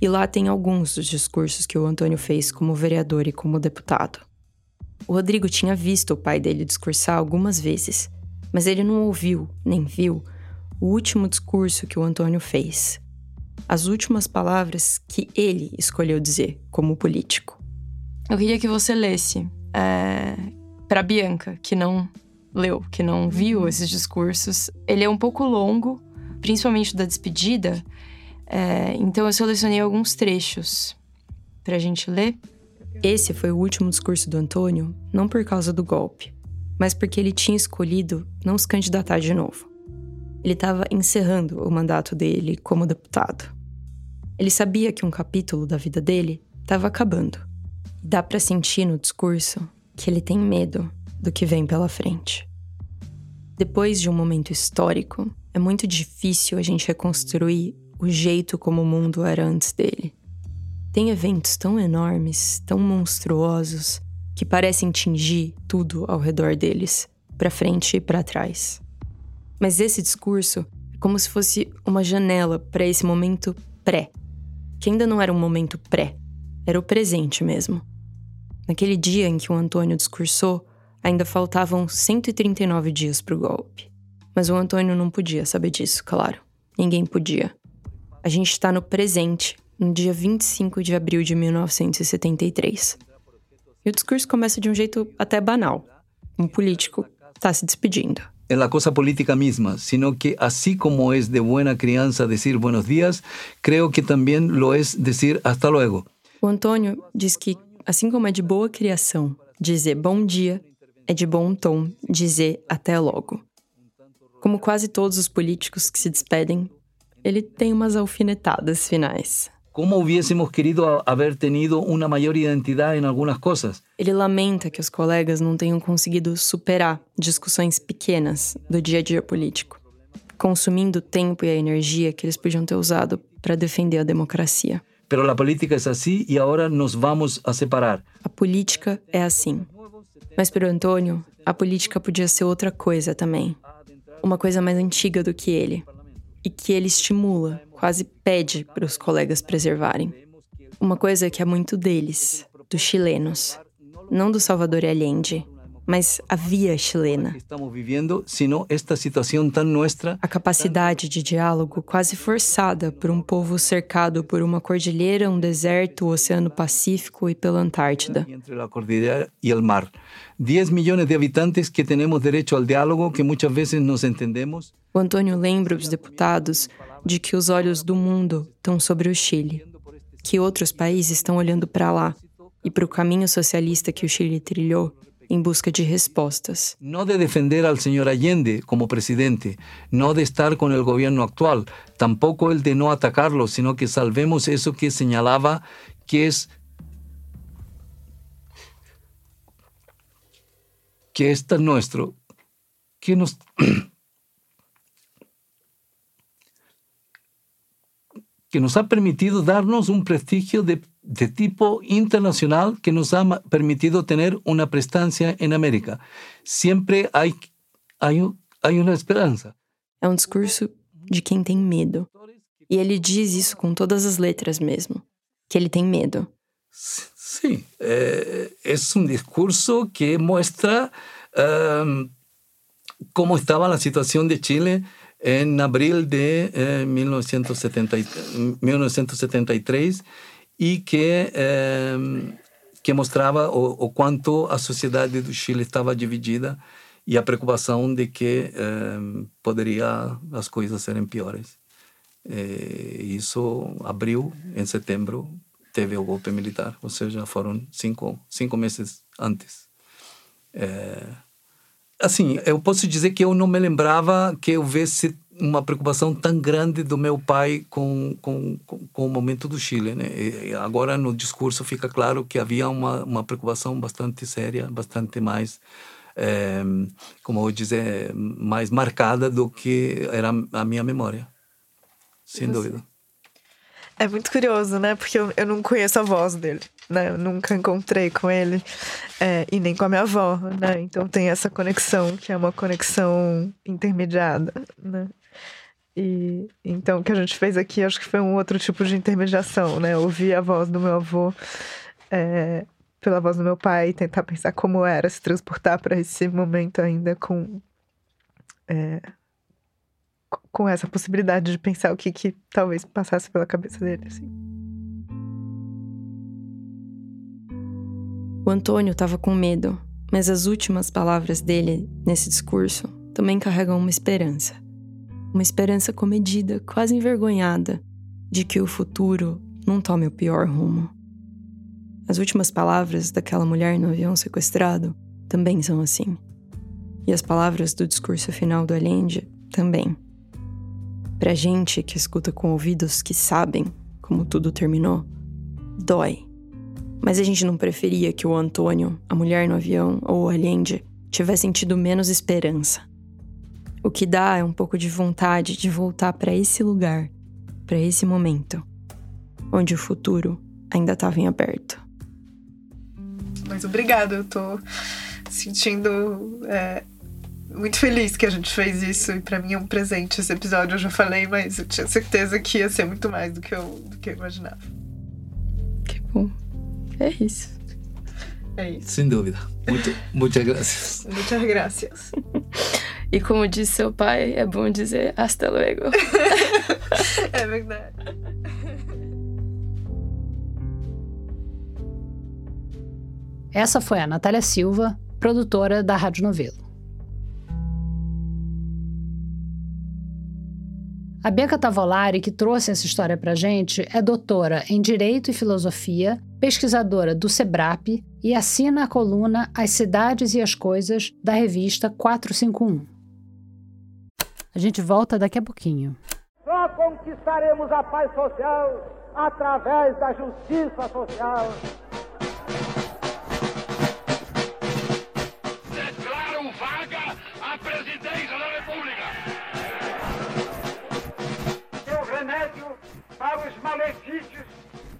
E lá tem alguns dos discursos que o Antônio fez como vereador e como deputado. O Rodrigo tinha visto o pai dele discursar algumas vezes, mas ele não ouviu, nem viu, o último discurso que o Antônio fez. As últimas palavras que ele escolheu dizer como político. Eu queria que você lesse é, para Bianca, que não leu, que não viu esses discursos. Ele é um pouco longo, principalmente da despedida. É, então eu selecionei alguns trechos para a gente ler. Esse foi o último discurso do Antônio, não por causa do golpe, mas porque ele tinha escolhido não se candidatar de novo. Ele estava encerrando o mandato dele como deputado. Ele sabia que um capítulo da vida dele estava acabando. Dá para sentir no discurso que ele tem medo do que vem pela frente. Depois de um momento histórico, é muito difícil a gente reconstruir o jeito como o mundo era antes dele. Tem eventos tão enormes, tão monstruosos, que parecem tingir tudo ao redor deles, para frente e para trás. Mas esse discurso é como se fosse uma janela para esse momento pré, que ainda não era um momento pré, era o presente mesmo. Naquele dia em que o Antônio discursou, ainda faltavam 139 dias para o golpe. Mas o Antônio não podia saber disso, claro. Ninguém podia. A gente está no presente, no dia 25 de abril de 1973. E o discurso começa de um jeito até banal. Um político está se despedindo. en la cosa política misma, sino que así como es de buena crianza decir buenos días, creo que también lo es decir hasta luego. O Antônio diz que, assim como é de boa criação dizer bom dia, é de bom tom dizer até logo. Como quase todos os políticos que se despedem, ele tem umas alfinetadas finais. ¿Cómo hubiésemos querido haber tenido una mayor identidad en algunas cosas? Ele lamenta que os colegas não tenham conseguido superar discussões pequenas do dia a dia político, consumindo o tempo e a energia que eles podiam ter usado para defender a democracia. Pero la política es así y ahora nos vamos a separar. A política é assim. Mas para o Antônio, a política podia ser outra coisa também. Uma coisa mais antiga do que ele. E que ele estimula, quase pede para os colegas preservarem. Uma coisa que é muito deles, dos chilenos. Não do Salvador Allende, mas a via chilena. Estamos vivendo, sino esta situação tão nossa. A capacidade de diálogo quase forçada por um povo cercado por uma cordilheira, um deserto, o Oceano Pacífico e pela Antártida. Entre a cordilheira e o mar. 10 milhões de habitantes que temos direito ao diálogo, que muitas vezes nos entendemos. O Antônio lembra os deputados de que os olhos do mundo estão sobre o Chile, que outros países estão olhando para lá e para o caminho socialista que o Chile trilhou em busca de respostas. Não de defender al señor Allende como presidente, não de estar com o governo actual, tampouco el de não atacarlo, sino que salvemos eso que señalaba que es que es tan nuestro, que nos que nos ha permitido darnos un prestigio de, de, tipo internacional que nos ha permitido tener una prestancia en América. Siempre hay, hay, hay una esperança. É um discurso de quem tem medo. E ele diz isso com todas as letras mesmo, que ele tem medo. Sim, é, é um discurso que mostra um, como estava a situação de Chile en abril de eh, 1970, 1973 e que, eh, que mostrava o, o, quanto a sociedade do Chile estava dividida e a preocupação de que eh, poderia as coisas serem piores. isso abriu em setembro teve o golpe militar, ou seja, foram cinco, cinco meses antes. Assim, eu posso dizer que eu não me lembrava que houvesse uma preocupação tão grande do meu pai com, com, com, o momento do Chile. Né? E agora, no discurso, fica claro que havia uma, uma preocupação bastante séria, bastante mais, é, como eu vou dizer, mais marcada do que era a minha memória. Sem dúvida. É muito curioso, né? Porque eu, eu não conheço a voz dele, né? Eu nunca encontrei com ele é, e nem com a minha avó, né? Então tem essa conexão que é uma conexão intermediada, né? E então o que a gente fez aqui acho que foi um outro tipo de intermediação, né? Ouvir a voz do meu avô é, pela voz do meu pai e tentar pensar como era se transportar para esse momento ainda com é, com essa possibilidade de pensar o que, que talvez passasse pela cabeça dele, assim. O Antônio estava com medo, mas as últimas palavras dele nesse discurso também carregam uma esperança. Uma esperança comedida, quase envergonhada, de que o futuro não tome o pior rumo. As últimas palavras daquela mulher no avião sequestrado também são assim. E as palavras do discurso final do Allende também. Pra gente que escuta com ouvidos que sabem como tudo terminou, dói. Mas a gente não preferia que o Antônio, a mulher no avião ou o Allende tivessem tido menos esperança. O que dá é um pouco de vontade de voltar para esse lugar, para esse momento, onde o futuro ainda estava em aberto. Mas obrigada, eu tô sentindo é, muito feliz que a gente fez isso e para mim é um presente esse episódio. Eu já falei, mas eu tinha certeza que ia ser muito mais do que eu, do que eu imaginava. Que bom. É isso. É isso. Sem dúvida. Muito, muitas graças. Muitas graças. E como disse seu pai, é bom dizer hasta luego. é verdade. Essa foi a Natália Silva, produtora da Rádio Novelo. A Bianca Tavolari, que trouxe essa história para gente, é doutora em Direito e Filosofia, pesquisadora do SEBRAP e assina a coluna As Cidades e as Coisas da revista 451. A gente volta daqui a pouquinho. Só conquistaremos a paz social através da justiça social.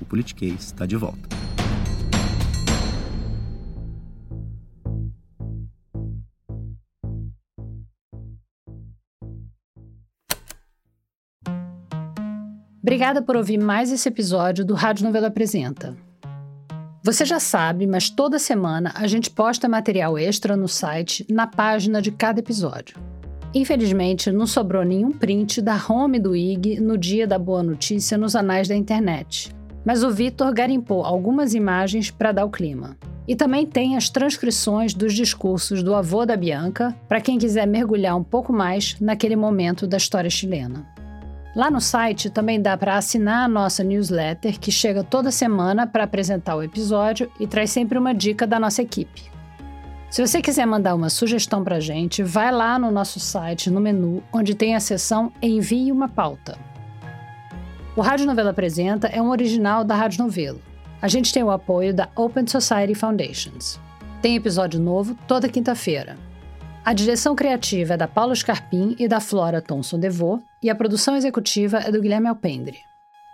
o Politiquês está de volta. Obrigada por ouvir mais esse episódio do Rádio Novela Apresenta. Você já sabe, mas toda semana a gente posta material extra no site, na página de cada episódio. Infelizmente, não sobrou nenhum print da home do IG no dia da boa notícia nos anais da internet. Mas o Vitor garimpou algumas imagens para dar o clima. E também tem as transcrições dos discursos do avô da Bianca, para quem quiser mergulhar um pouco mais naquele momento da história chilena. Lá no site também dá para assinar a nossa newsletter, que chega toda semana para apresentar o episódio e traz sempre uma dica da nossa equipe. Se você quiser mandar uma sugestão para gente, vai lá no nosso site, no menu, onde tem a seção Envie uma pauta. O Rádio Novela Apresenta é um original da Rádio Novelo. A gente tem o apoio da Open Society Foundations. Tem episódio novo toda quinta-feira. A direção criativa é da Paula Scarpim e da Flora Thomson Devô, e a produção executiva é do Guilherme Alpendre.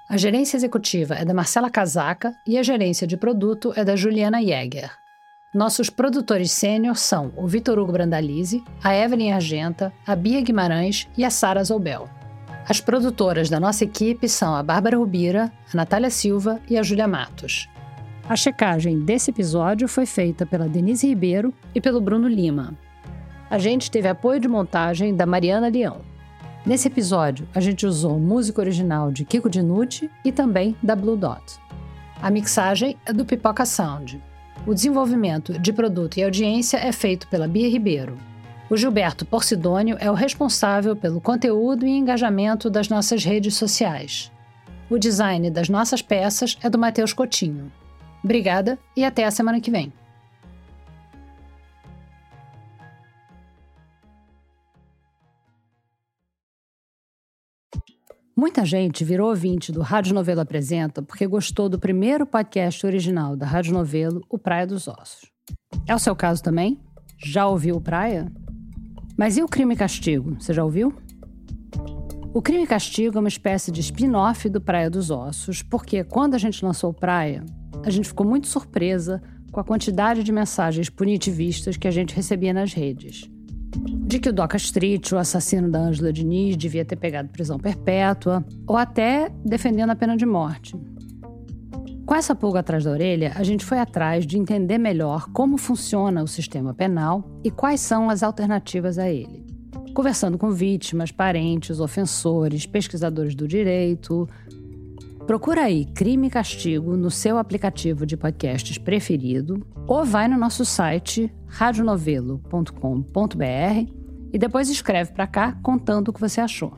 A gerência executiva é da Marcela Casaca e a gerência de produto é da Juliana Jäger. Nossos produtores sênior são o Vitor Hugo Brandalize, a Evelyn Argenta, a Bia Guimarães e a Sara Zoubel. As produtoras da nossa equipe são a Bárbara Rubira, a Natália Silva e a Júlia Matos. A checagem desse episódio foi feita pela Denise Ribeiro e pelo Bruno Lima. A gente teve apoio de montagem da Mariana Leão. Nesse episódio, a gente usou música original de Kiko Dinucci e também da Blue Dot. A mixagem é do Pipoca Sound. O desenvolvimento de produto e audiência é feito pela Bia Ribeiro. O Gilberto Porcidônio é o responsável pelo conteúdo e engajamento das nossas redes sociais. O design das nossas peças é do Matheus Cotinho. Obrigada e até a semana que vem. Muita gente virou ouvinte do Rádio Novelo Apresenta porque gostou do primeiro podcast original da Rádio Novelo, o Praia dos Ossos. É o seu caso também? Já ouviu o Praia? Mas e o Crime e Castigo? Você já ouviu? O Crime e Castigo é uma espécie de spin-off do Praia dos Ossos, porque quando a gente lançou Praia, a gente ficou muito surpresa com a quantidade de mensagens punitivistas que a gente recebia nas redes de que o Doca Street, o assassino da Ângela Diniz, devia ter pegado prisão perpétua, ou até defendendo a pena de morte. Com essa pulga atrás da orelha, a gente foi atrás de entender melhor como funciona o sistema penal e quais são as alternativas a ele. conversando com vítimas, parentes, ofensores, pesquisadores do direito. Procura aí Crime e Castigo no seu aplicativo de podcasts preferido ou vai no nosso site radionovelo.com.br e depois escreve para cá contando o que você achou.